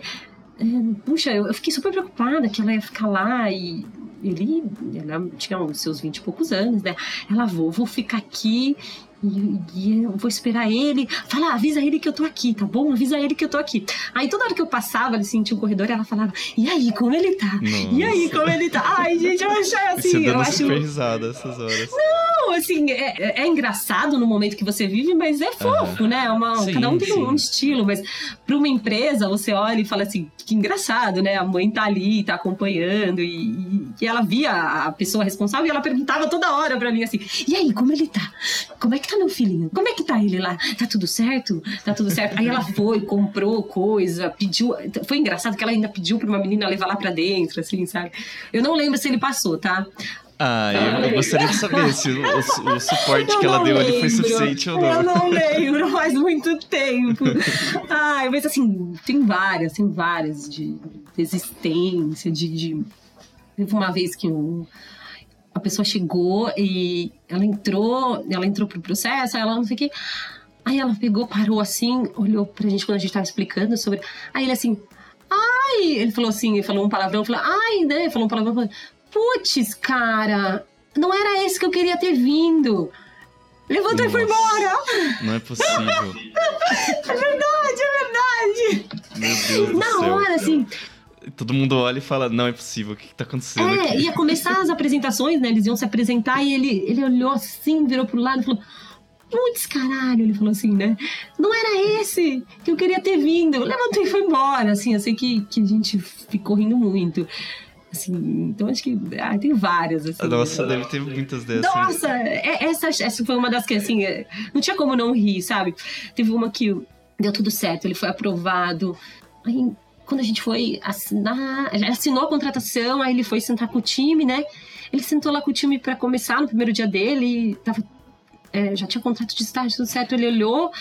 É, puxa, eu, fiquei super preocupada que ela ia ficar lá e ele, ela tinha os seus vinte e poucos anos, né? Ela vou, vou ficar aqui e, e, eu vou esperar ele. Fala, avisa ele que eu tô aqui, tá bom? Avisa ele que eu tô aqui. Aí toda hora que eu passava, ele sentia um corredor, ela falava, e aí, como ele tá? Nossa. E aí, como ele tá? Ai, gente, eu achei assim. Você eu acho... risada essas horas. Não, assim, é, é, engraçado no momento que você vive, mas é fofo, né? Uma, Sim, cada um tem sim. um estilo, mas pra uma empresa, você olha e fala assim, que engraçado, né? A mãe tá ali, tá acompanhando, e, e ela via a pessoa responsável e ela perguntava toda hora pra mim assim: e aí, como ele tá? Como é que tá meu filhinho? Como é que tá ele lá? Tá tudo certo? Tá tudo certo? Aí ela foi, comprou coisa, pediu. Foi engraçado que ela ainda pediu pra uma menina levar lá pra dentro, assim, sabe? Eu não lembro se ele passou, tá? Ah, eu, eu gostaria de saber se o, o- o suporte Eu que ela não deu ali foi lembro. suficiente ou Eu não. não lembro, faz muito tempo. Ai, mas assim, tem várias, tem várias de resistência, de. de... Teve uma vez que um, a pessoa chegou e ela entrou, ela entrou pro processo, aí ela não sei o quê. Aí ela pegou, parou assim, olhou pra gente quando a gente tava explicando sobre. Aí ele assim, ai, ele falou assim, ele falou um palavrão, falou, ai, né? Falou um palavrão, falou, putz, cara, não era esse que eu queria ter vindo. Levantou e foi Nossa. embora. Não é possível. *laughs* É verdade, é verdade. Meu Deus do Na céu. hora, assim. Todo mundo olha e fala, não é possível, o que, que tá acontecendo É, aqui? ia começar as apresentações, né? Eles iam se apresentar e ele, ele olhou assim, virou pro lado e falou: Putz, caralho, ele falou assim, né? Não era esse que eu queria ter vindo. Levantou e foi embora, assim. Eu sei que, que a gente ficou rindo muito. Assim, então acho que ah, tem várias, assim. Nossa, deve ter muitas dessas. Nossa, é- essa, essa foi uma das que, assim, é, não tinha como não rir, sabe? Teve uma que deu tudo certo, ele foi aprovado. Aí, quando a gente foi assinar, assinou a contratação, aí ele foi sentar com o time, né? Ele sentou lá com o time pra começar no primeiro dia dele, tava, é, já tinha contrato de estágio, tudo certo. Ele olhou,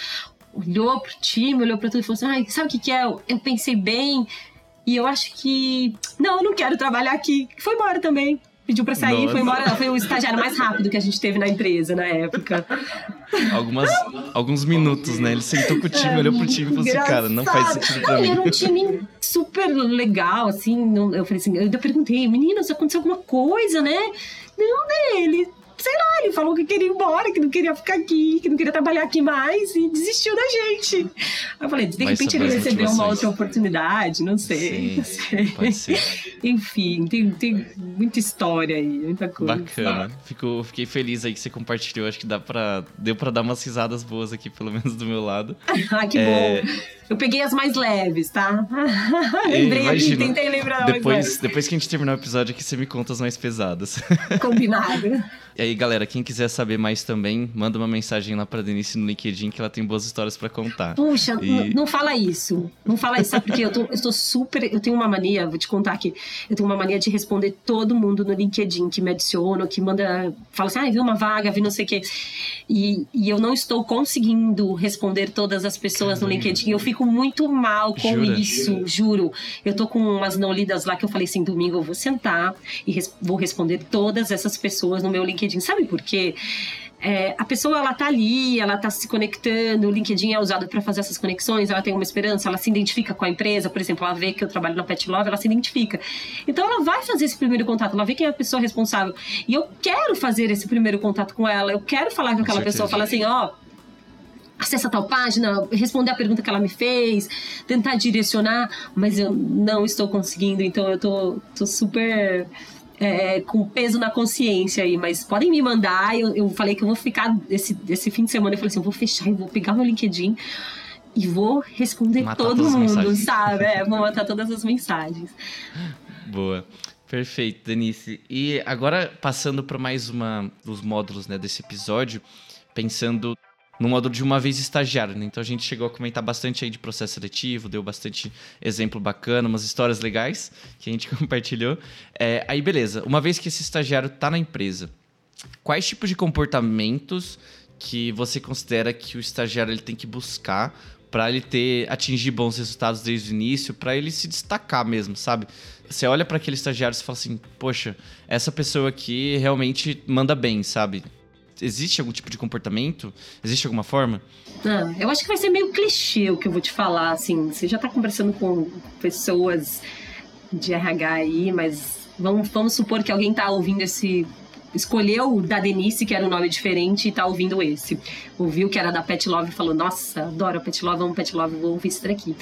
olhou pro time, olhou pra tudo e falou assim: Ai, sabe o que, que é? Eu pensei bem. E eu acho que. Não, eu não quero trabalhar aqui. Foi embora também. Pediu pra sair, Nossa. foi embora. Foi o estagiário mais rápido que a gente teve na empresa na época. Algumas, alguns minutos, né? Ele sentou com o time, olhou pro time e falou assim, cara, não faz sentido pra Não, mim. Era um time super legal, assim. não- eu falei assim, eu perguntei, menino, se aconteceu alguma coisa, né? Não, né? Ele, sei lá, ele falou que queria ir embora, que não queria ficar aqui, que não queria trabalhar aqui mais e desistiu da gente. Aí eu falei, de Vai repente ele recebeu uma outra oportunidade, não sei. Sim, não sei. pode ser. *laughs* Enfim, tem, tem muita história aí, muita coisa. Bacana. Fico, fiquei feliz aí que você compartilhou. Acho que dá pra, deu pra dar umas risadas boas aqui, pelo menos do meu lado. *laughs* Ah, que É. bom. Eu peguei as mais leves, tá? *laughs* Lembrei aqui, tentei lembrar mais Depois, leves. depois que a gente terminar o episódio aqui, você me conta as mais pesadas. Combinado. E aí aí, galera, quem quiser saber mais também, manda uma mensagem lá pra Denise no LinkedIn que ela tem boas histórias para contar. Puxa, e... não fala isso. Não fala isso, sabe porque eu tô, eu tô super. Eu tenho uma mania, vou te contar aqui. Eu tenho uma mania de responder todo mundo no LinkedIn que me adiciona, que manda. Fala assim, ah, viu uma vaga, vi não sei o quê. E, e eu não estou conseguindo responder todas as pessoas Caramba. no LinkedIn. Eu fico muito mal com Jura? isso, juro. Eu tô com umas não lidas lá que eu falei assim: domingo eu vou sentar e res vou responder todas essas pessoas no meu LinkedIn. Sabe por quê? É, a pessoa ela tá ali, ela tá se conectando, o LinkedIn é usado para fazer essas conexões, ela tem uma esperança, ela se identifica com a empresa, por exemplo, ela vê que eu trabalho na Pet Love, ela se identifica. Então ela vai fazer esse primeiro contato, ela vê quem é a pessoa responsável. E eu quero fazer esse primeiro contato com ela, eu quero falar com aquela pessoa, falar assim, ó, oh, acessa tal página, responder a pergunta que ela me fez, tentar direcionar, mas eu não estou conseguindo, então eu tô, tô super é, com peso na consciência aí, mas podem me mandar. Eu, eu falei que eu vou ficar esse, esse fim de semana. Eu falei assim: eu vou fechar e vou pegar meu LinkedIn e vou responder matar todo mundo, sabe? É, vou matar todas as mensagens. *laughs* Boa. Perfeito, Denise. E agora, passando para mais uma dos módulos né, desse episódio, pensando no modo de uma vez estagiário, né? Então a gente chegou a comentar bastante aí de processo seletivo, deu bastante exemplo bacana, umas histórias legais que a gente *laughs* compartilhou. É, aí beleza, uma vez que esse estagiário está na empresa, quais tipos de comportamentos que você considera que o estagiário ele tem que buscar para ele ter atingir bons resultados desde o início, para ele se destacar mesmo, sabe? Você olha para aquele estagiário e fala assim: "Poxa, essa pessoa aqui realmente manda bem", sabe? Existe algum tipo de comportamento? Existe alguma forma? Ah, eu acho que vai ser meio clichê o que eu vou te falar, assim. Você já está conversando com pessoas de RH aí, mas vamos, vamos supor que alguém está ouvindo esse escolheu da Denise, que era um nome diferente, e tá ouvindo esse. Ouviu que era da Pet Love e falou: Nossa, adoro Pet Love, amo Pet Love, vou ouvir isso daqui.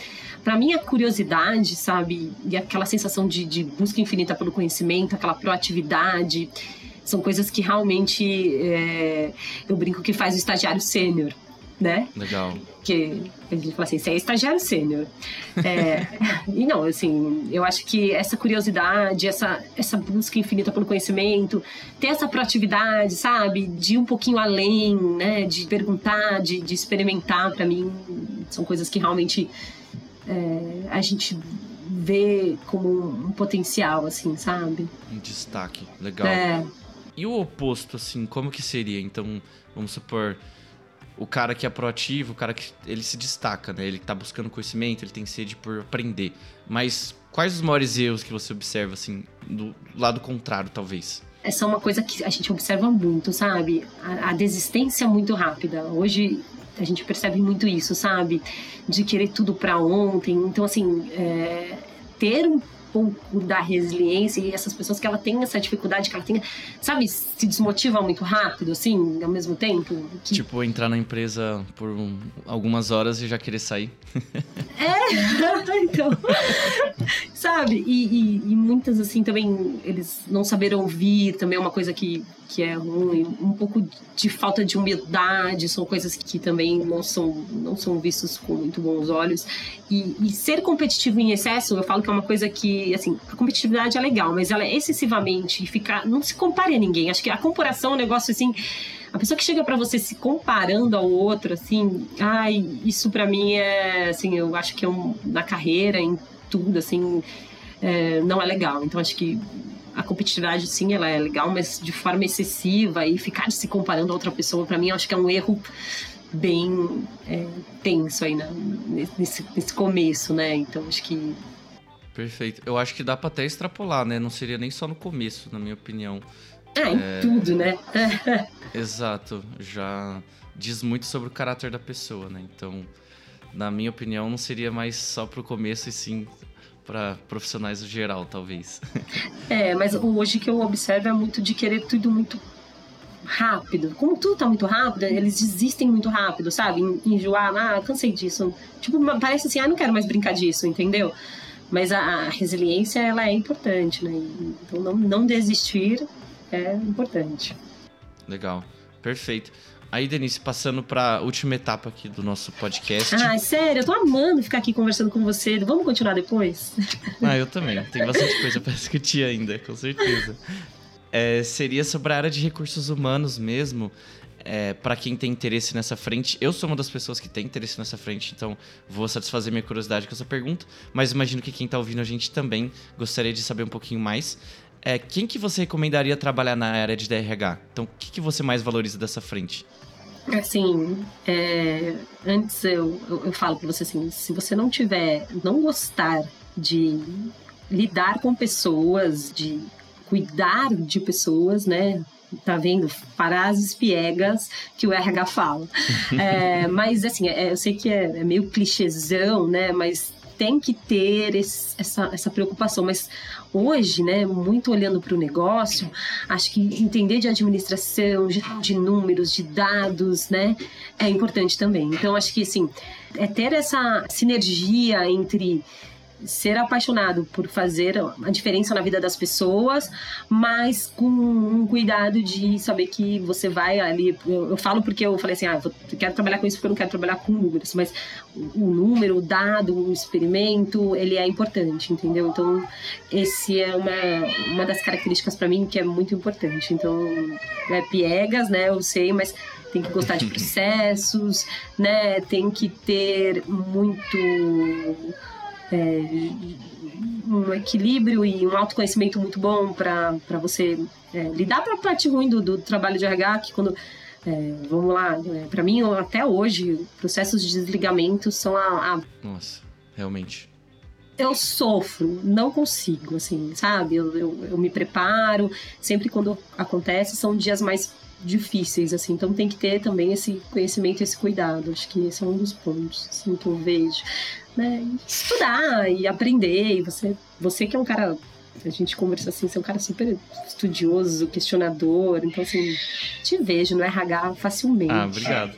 Pra mim, a curiosidade, sabe, e aquela sensação de, de busca infinita pelo conhecimento, aquela proatividade, são coisas que realmente é, eu brinco que faz o estagiário sênior, né? Legal. Que gente fala assim, você é estagiário sênior. É, *laughs* e não, assim, eu acho que essa curiosidade, essa, essa busca infinita pelo conhecimento, ter essa proatividade, sabe? De ir um pouquinho além, né? De perguntar, de, de experimentar, para mim, são coisas que realmente é, a gente vê como um potencial, assim, sabe? Um destaque, legal. É. E o oposto, assim, como que seria? Então, vamos supor, o cara que é proativo, o cara que ele se destaca, né? Ele tá buscando conhecimento, ele tem sede por aprender. Mas quais os maiores erros que você observa, assim, do lado contrário, talvez? Essa é uma coisa que a gente observa muito, sabe? A, a desistência muito rápida. Hoje a gente percebe muito isso, sabe? De querer tudo para ontem. Então, assim, é, ter um pouco da resiliência e essas pessoas que ela tem essa dificuldade, que ela tem, sabe, se desmotiva muito rápido, assim, ao mesmo tempo. Que... Tipo, entrar na empresa por um, algumas horas e já querer sair. É, *laughs* então. Sabe? E, e, e, muitas, assim, também, eles não saberam ouvir, também é uma coisa que, que é ruim. Um pouco de falta de humildade, são coisas que também não são, não são vistos com muito bons olhos. E, e ser competitivo em excesso, eu falo que é uma coisa que, assim, a competitividade é legal, mas ela é excessivamente ficar. Não se compare a ninguém. Acho que a comparação é um negócio assim a pessoa que chega para você se comparando ao outro, assim, ai, isso para mim é, assim, eu acho que é um, na carreira, em tudo, assim, é, não é legal. Então acho que a competitividade, sim, ela é legal, mas de forma excessiva e ficar se comparando a outra pessoa, para mim, acho que é um erro bem é, tenso aí né? nesse, nesse começo, né? Então acho que Perfeito. Eu acho que dá para até extrapolar, né? Não seria nem só no começo, na minha opinião. Ah, em é... tudo, né? Exato. Já diz muito sobre o caráter da pessoa, né? Então, na minha opinião, não seria mais só pro começo e sim para profissionais no geral, talvez. *laughs* É, mas hoje que eu observo é muito de querer tudo muito rápido. Como tudo tá muito rápido, eles desistem muito rápido, sabe? Enjoar, ah, cansei disso. Tipo, parece assim, ah, não quero mais brincar disso, entendeu? Mas a, a resiliência, ela é importante, né? Então, não, não desistir é importante. Legal, perfeito. Aí, Denise, passando para a última etapa aqui do nosso podcast. Ah, sério, eu tô amando ficar aqui conversando com você. Vamos continuar depois? Ah, eu também. Tem bastante coisa para *laughs* discutir ainda, com certeza. é, seria sobre a área de recursos humanos mesmo. É, para quem tem interesse nessa frente, eu sou uma das pessoas que tem interesse nessa frente, então vou satisfazer minha curiosidade com essa pergunta, mas imagino que quem está ouvindo a gente também gostaria de saber um pouquinho mais. É, quem que você recomendaria trabalhar na área de DRH? Então, o que, que você mais valoriza dessa frente? Assim, é, antes eu, eu, eu falo para você assim, se você não tiver, não gostar de lidar com pessoas, de cuidar de pessoas, né? Tá vendo? Frases piegas que o RH fala. *laughs* é, mas, assim, é, eu sei que é, é meio clichêzão, né? Mas tem que ter esse, essa, essa preocupação. Mas hoje, né, muito olhando para o negócio, acho que entender de administração, de, números, de dados, né, é importante também. Então, acho que, assim, é ter essa sinergia entre ser apaixonado por fazer a diferença na vida das pessoas, mas com um cuidado de saber que você vai ali. Eu, eu falo porque eu falei assim, ah, eu quero trabalhar com isso porque eu não quero trabalhar com números, mas o número, o dado, o experimento, ele é importante, entendeu? Então, esse é uma, uma das características para mim que é muito importante. Então, é piegas, né? Eu sei, mas tem que gostar de *laughs* processos, né? Tem que ter muito é, um equilíbrio e um autoconhecimento muito bom para você é, lidar com a parte ruim do, do trabalho de RH, que quando é, vamos lá, é, para mim até hoje processos de desligamento são a, a, Nossa, realmente. Eu sofro, não consigo, assim, sabe? Eu, eu, eu me preparo, sempre quando acontece são dias mais difíceis, assim, então tem que ter também esse conhecimento, esse cuidado. Acho que esse é um dos pontos assim, que eu vejo né, estudar e aprender. E você, você que é um cara, a gente conversa assim, você é um cara super estudioso, questionador. Então, assim, te vejo no RH facilmente. Ah, obrigado.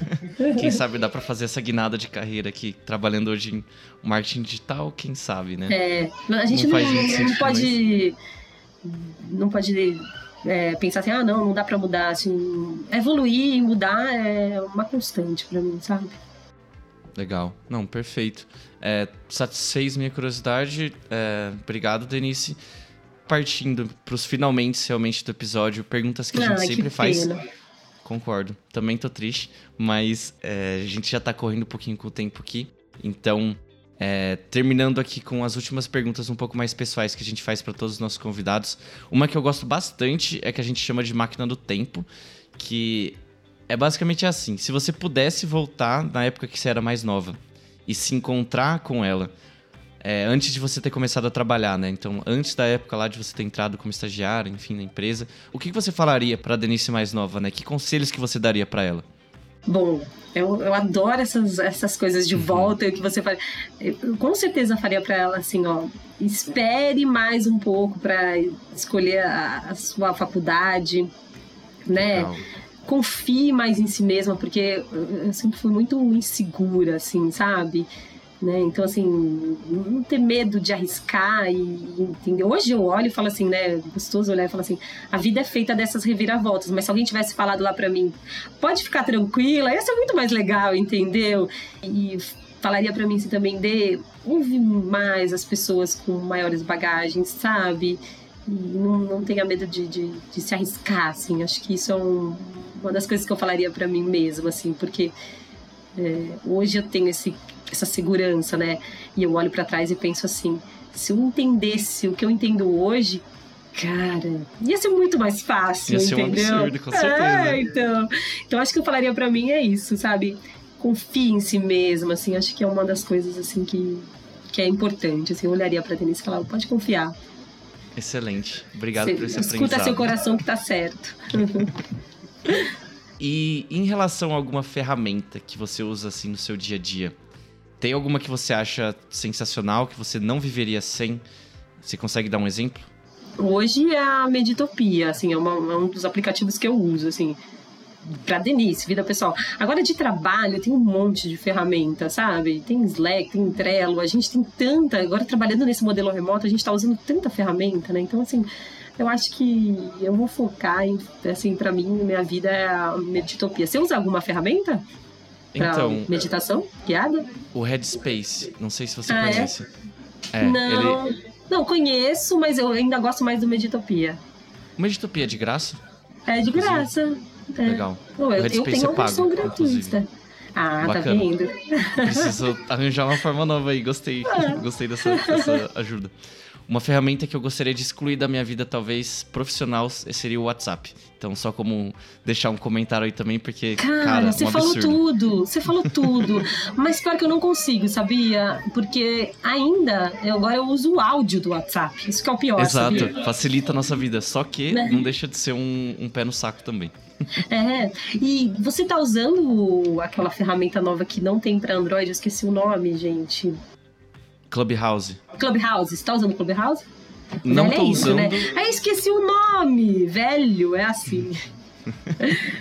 *laughs* quem sabe dá para fazer essa guinada de carreira aqui, trabalhando hoje em marketing digital, quem sabe, né? É, a gente não, não, não, não pode. Não pode é, pensar assim, ah, não, não dá para mudar, assim, evoluir e mudar é uma constante para mim, sabe? Legal. Não, perfeito. É, satisfez minha curiosidade. É, obrigado, Denise. Partindo para os finalmente realmente do episódio, perguntas que a gente sempre faz. Concordo. Também tô triste, mas é, a gente já tá correndo um pouquinho com o tempo aqui. Então, é, terminando aqui com as últimas perguntas um pouco mais pessoais que a gente faz para todos os nossos convidados. Uma que eu gosto bastante é que a gente chama de máquina do tempo, que é basicamente assim: se você pudesse voltar na época que você era mais nova e se encontrar com ela, é, antes de você ter começado a trabalhar, né? Então, antes da época lá de você ter entrado como estagiário, enfim, na empresa, o que você falaria para a Denise mais nova, né? Que conselhos que você daria para ela? Bom, eu, eu adoro essas, essas coisas de uhum. volta que você faz. Eu, com certeza faria para ela assim, ó, espere mais um pouco para escolher a, a, sua faculdade, né? Legal confie mais em si mesma, porque eu sempre fui muito insegura, assim, sabe? Né? Então, assim, não ter medo de arriscar e entender. Hoje eu olho e falo assim, né? Gostoso olhar e falar assim: a vida é feita dessas reviravoltas, mas se alguém tivesse falado lá para mim, pode ficar tranquila, ia ser muito mais legal, entendeu? E falaria para mim assim também de ouvir mais as pessoas com maiores bagagens, sabe? E não, não tenha medo de, de, de se arriscar, assim. Acho que isso é um, uma das coisas que eu falaria para mim mesmo, assim, porque é, hoje eu tenho esse, essa segurança, né? E eu olho para trás e penso assim: se eu entendesse o que eu entendo hoje, cara, ia ser muito mais fácil, ia ser entendeu? Um absurdo, com certeza. É, então, então acho que eu falaria para mim é isso, sabe? Confie em si mesmo, assim, acho que é uma das coisas assim que, que é importante. Assim, eu olharia para Denise e falava, pode confiar. Excelente. Obrigado por esse escuta aprendizado. Escuta seu coração que tá certo. E em relação a alguma ferramenta que você usa assim no seu dia a dia, tem alguma que você acha sensacional, que você não viveria sem? Você consegue dar um exemplo? Hoje é a Meditopia, assim, é, uma, é um dos aplicativos que eu uso, assim, para Denise, vida pessoal. Agora de trabalho tem um monte de ferramentas, sabe? Tem Slack, tem Trello, a gente tem tanta, agora trabalhando nesse modelo remoto, a gente está usando tanta ferramenta, né? Então assim, eu acho que eu vou focar em, assim, para mim, minha vida é a meditopia. Você usa alguma ferramenta? Pra então, meditação guiada? O Headspace, não sei se você ah, é? conhece. É? É, não, ele... não conheço, mas eu ainda gosto mais do Meditopia. Uma Editopia é de graça? É de graça. É. Legal. Pô, eu, O eu tenho é versão pago, inclusive. gratuita. Ah, tá Bacana. vendo? *laughs* Preciso arranjar uma forma nova aí. Gostei. *laughs* Gostei dessa, dessa ajuda. Uma ferramenta que eu gostaria de excluir da minha vida, talvez profissional, seria o WhatsApp. Então, só como deixar um comentário aí também, porque, Cara, cara, você um falou tudo, você falou *laughs* tudo. Mas pior que eu não consigo, sabia? Porque ainda, eu, agora eu uso o áudio do WhatsApp. Isso que é o pior, Exato, sabia? facilita a nossa vida. Só que Né? não deixa de ser um, um pé no saco também. *laughs* É. E você tá usando aquela ferramenta nova que não tem pra Android? Eu esqueci o nome, gente. Clubhouse. Clubhouse. Você tá usando Clubhouse? Não Velho, tô é isso, usando. né? Esqueci o nome. Velho, é assim. *laughs*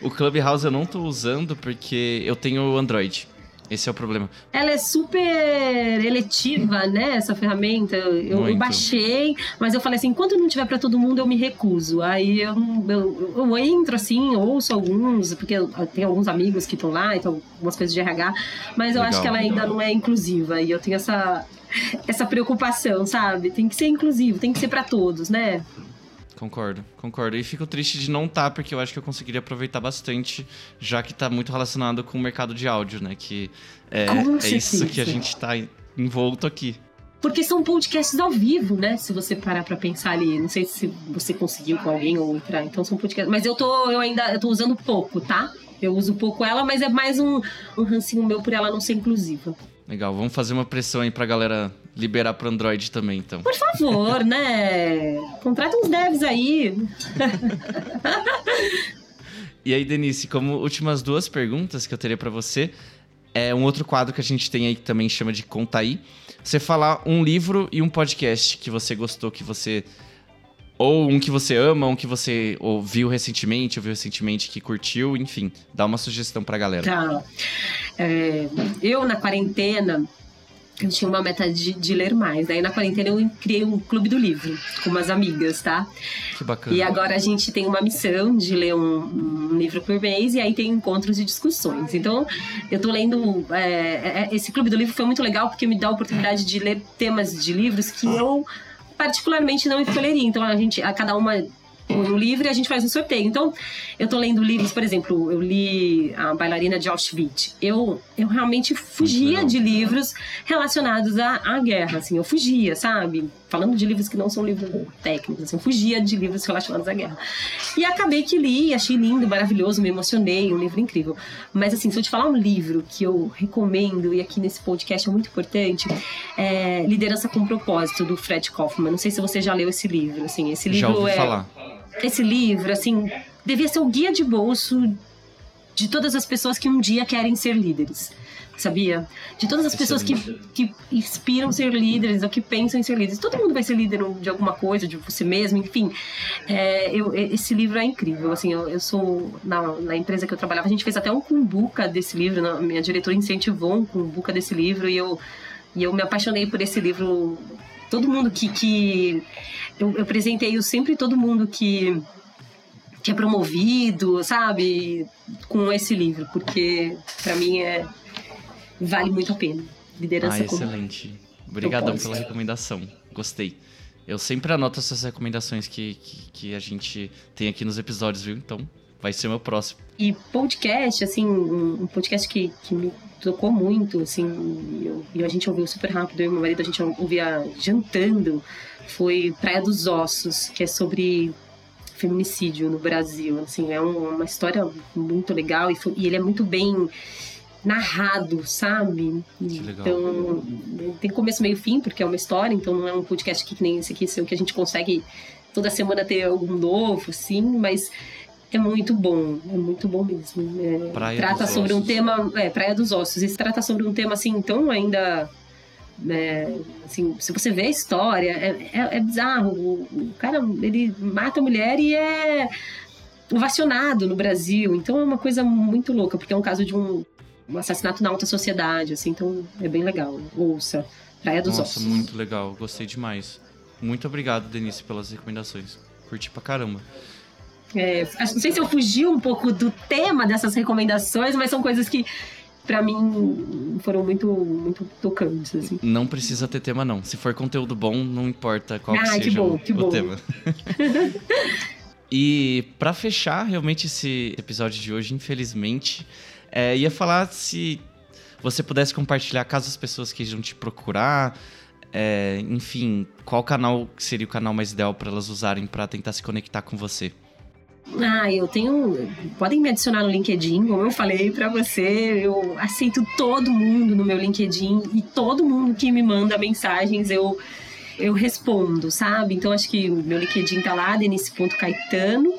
O Clubhouse eu não tô usando porque eu tenho Android. Esse é o problema. Ela é super eletiva, né? Essa ferramenta. Eu, eu baixei, mas eu falei assim: enquanto não tiver pra todo mundo, eu me recuso. Aí eu, eu, eu entro assim, ouço alguns, porque tem alguns amigos que estão lá, então algumas coisas de RH, mas eu Legal. acho que ela ainda não é inclusiva. E eu tenho essa, essa preocupação, sabe? Tem que ser inclusivo, tem que ser pra todos, né? Concordo, concordo. E fico triste de não estar, porque eu acho que eu conseguiria aproveitar bastante, já que tá muito relacionado com o mercado de áudio, né? Que é, é isso que a gente tá envolto aqui. Porque são podcasts ao vivo, né? Se você parar pra pensar ali. Não sei se você conseguiu com alguém ou entrar. Então são podcasts. Mas eu tô, eu ainda eu tô usando pouco, tá? Eu uso pouco ela, mas é mais um, um rancinho meu por ela não ser inclusiva. Legal, vamos fazer uma pressão aí pra galera liberar pro Android também, então. Por favor, né? Contrata uns devs aí. *laughs* E aí, Denise, como últimas duas perguntas que eu teria pra você, é um outro quadro que a gente tem aí que também chama de Conta aí. Você falar um livro e um podcast que você gostou, que você. Ou um que você ama, um que você ouviu recentemente, ouviu recentemente que curtiu, enfim, dá uma sugestão pra galera. Tá. É, eu, na quarentena, eu tinha uma meta de, de ler mais. Daí, na quarentena, eu criei um clube do livro com umas amigas, tá? Que bacana. E agora a gente tem uma missão de ler um, um livro por mês e aí tem encontros e discussões. Então, eu tô lendo. é, é, esse clube do livro foi muito legal porque me dá a oportunidade de ler temas de livros que eu particularmente não escolheria. Então, a gente, a cada uma um livro e a gente faz um sorteio. Então, eu tô lendo livros, por exemplo, eu li A Bailarina de Auschwitz. Eu, eu realmente fugia de livros relacionados à, à guerra, assim, eu fugia, sabe? Falando de livros que não são livros técnicos, assim, eu fugia de livros relacionados à guerra. E acabei que li, achei lindo, maravilhoso, me emocionei, um livro incrível. Mas assim, se eu te falar um livro que eu recomendo, e aqui nesse podcast é muito importante, é Liderança com Propósito, do Fred Kaufman. Não sei se você já leu esse livro, assim, esse livro Já ouvi é falar. Esse livro, assim, devia ser o guia de bolso de todas as pessoas que um dia querem ser líderes. Sabia? De todas as pessoas que, que inspiram ser líderes ou que pensam em ser líderes. Todo mundo vai ser líder de alguma coisa, de você mesmo, enfim. É, eu- esse livro é incrível. Assim, eu, eu sou. Na, na empresa que eu trabalhava, a gente fez até um cumbuca desse livro. Minha diretora incentivou um cumbuca desse livro e eu, e eu me apaixonei por esse livro. Todo mundo que. que eu, eu presenteio sempre todo mundo que que é promovido, sabe, com esse livro, porque pra mim é vale muito a pena. Liderança Ah, excelente. Obrigadão pela recomendação. Gostei. Eu sempre anoto essas recomendações que, que, que a gente tem aqui nos episódios, viu? Então, vai ser meu próximo. E podcast, assim, um podcast que, que me tocou muito, assim, e eu- e a gente ouviu super rápido, eu e meu marido, a gente ouvia jantando, foi Praia dos Ossos, que é sobre feminicídio no Brasil, assim, é um- uma história muito legal e, foi- e ele é muito bem narrado, sabe? Então, tem começo, meio fim, porque é uma história, então não é um podcast que, que nem esse aqui, seu, que a gente consegue toda semana ter algum novo, sim, mas é muito bom, é muito bom mesmo. É, Praia trata dos sobre um Ossos. tema, é, Praia dos Ossos, e trata sobre um tema assim tão ainda né, assim, se você vê a história, é, é- é bizarro. O, o cara, ele mata a mulher e é ovacionado no Brasil. Então é uma coisa muito louca, porque é um caso de um, um assassinato na alta sociedade, assim, então é bem legal. Ouça. Praia dos Nossa, Ossos. muito legal. Gostei demais. Muito obrigado, Denise, pelas recomendações. Curti pra caramba. É, acho- não sei se eu fugi um pouco do tema dessas recomendações, mas são coisas que, para mim foram muito muito tocantes assim. Não precisa ter tema não. Se for conteúdo bom, não importa qual ah, que seja que bom, que o bom. tema. *laughs* e para fechar realmente esse episódio de hoje, infelizmente, é, ia falar se você pudesse compartilhar caso as pessoas queiram te procurar, é, enfim, qual canal seria o canal mais ideal para elas usarem para tentar se conectar com você? Ah, eu tenho. Podem me adicionar no LinkedIn, como eu falei para você. Eu aceito todo mundo no meu LinkedIn e todo mundo que me manda mensagens eu eu respondo, sabe? Então acho que o meu LinkedIn tá lá, denise.caetano.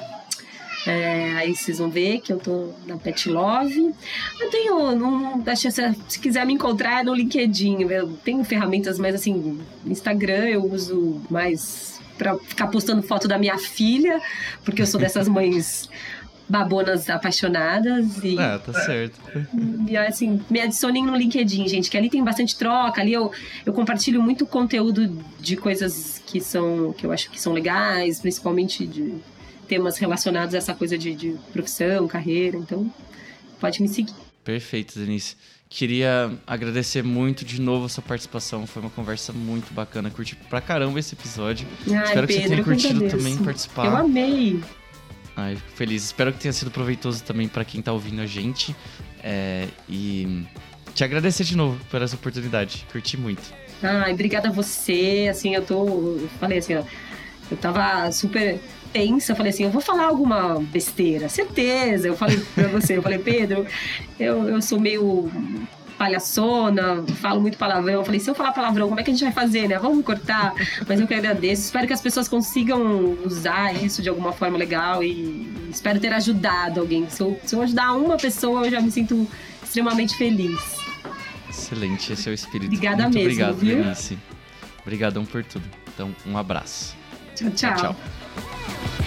É, aí vocês vão ver que eu tô na Pet Love. Eu tenho. Não, se, se quiser me encontrar é no LinkedIn. Eu tenho ferramentas, mas assim, Instagram eu uso mais para ficar postando foto da minha filha, porque eu sou dessas mães babonas apaixonadas e É, tá certo. e assim, me adicionem no LinkedIn, gente, que ali tem bastante troca, ali eu, eu compartilho muito conteúdo de coisas que são que eu acho que são legais, principalmente de temas relacionados a essa coisa de, de profissão, carreira, então pode me seguir. Perfeito, Denise. Queria agradecer muito de novo a sua participação. Foi uma conversa muito bacana. Curti pra caramba esse episódio. Ai, Espero que você Pedro, tenha curtido também participar. Eu amei. Ai, fico feliz. Espero que tenha sido proveitoso também para quem tá ouvindo a gente. É, e te agradecer de novo por essa oportunidade. Curti muito. Ai, obrigada a você. Assim, eu tô. Eu falei assim, ó. Eu tava super tensa. Eu falei assim, eu vou falar alguma besteira. Certeza. Eu falei pra você, eu falei, Pedro, eu, eu sou meio palhaçona, falo muito palavrão. Eu falei, se eu falar palavrão, como é que a gente vai fazer, né? Vamos cortar. Mas eu que agradeço. Espero que as pessoas consigam usar isso de alguma forma legal e espero ter ajudado alguém. Se eu, se eu ajudar uma pessoa, eu já me sinto extremamente feliz. Excelente, esse é o espírito. Obrigada muito mesmo, obrigado, viu? Obrigadão por tudo. Então, um abraço. tchau. tchau. tchau. Yeah.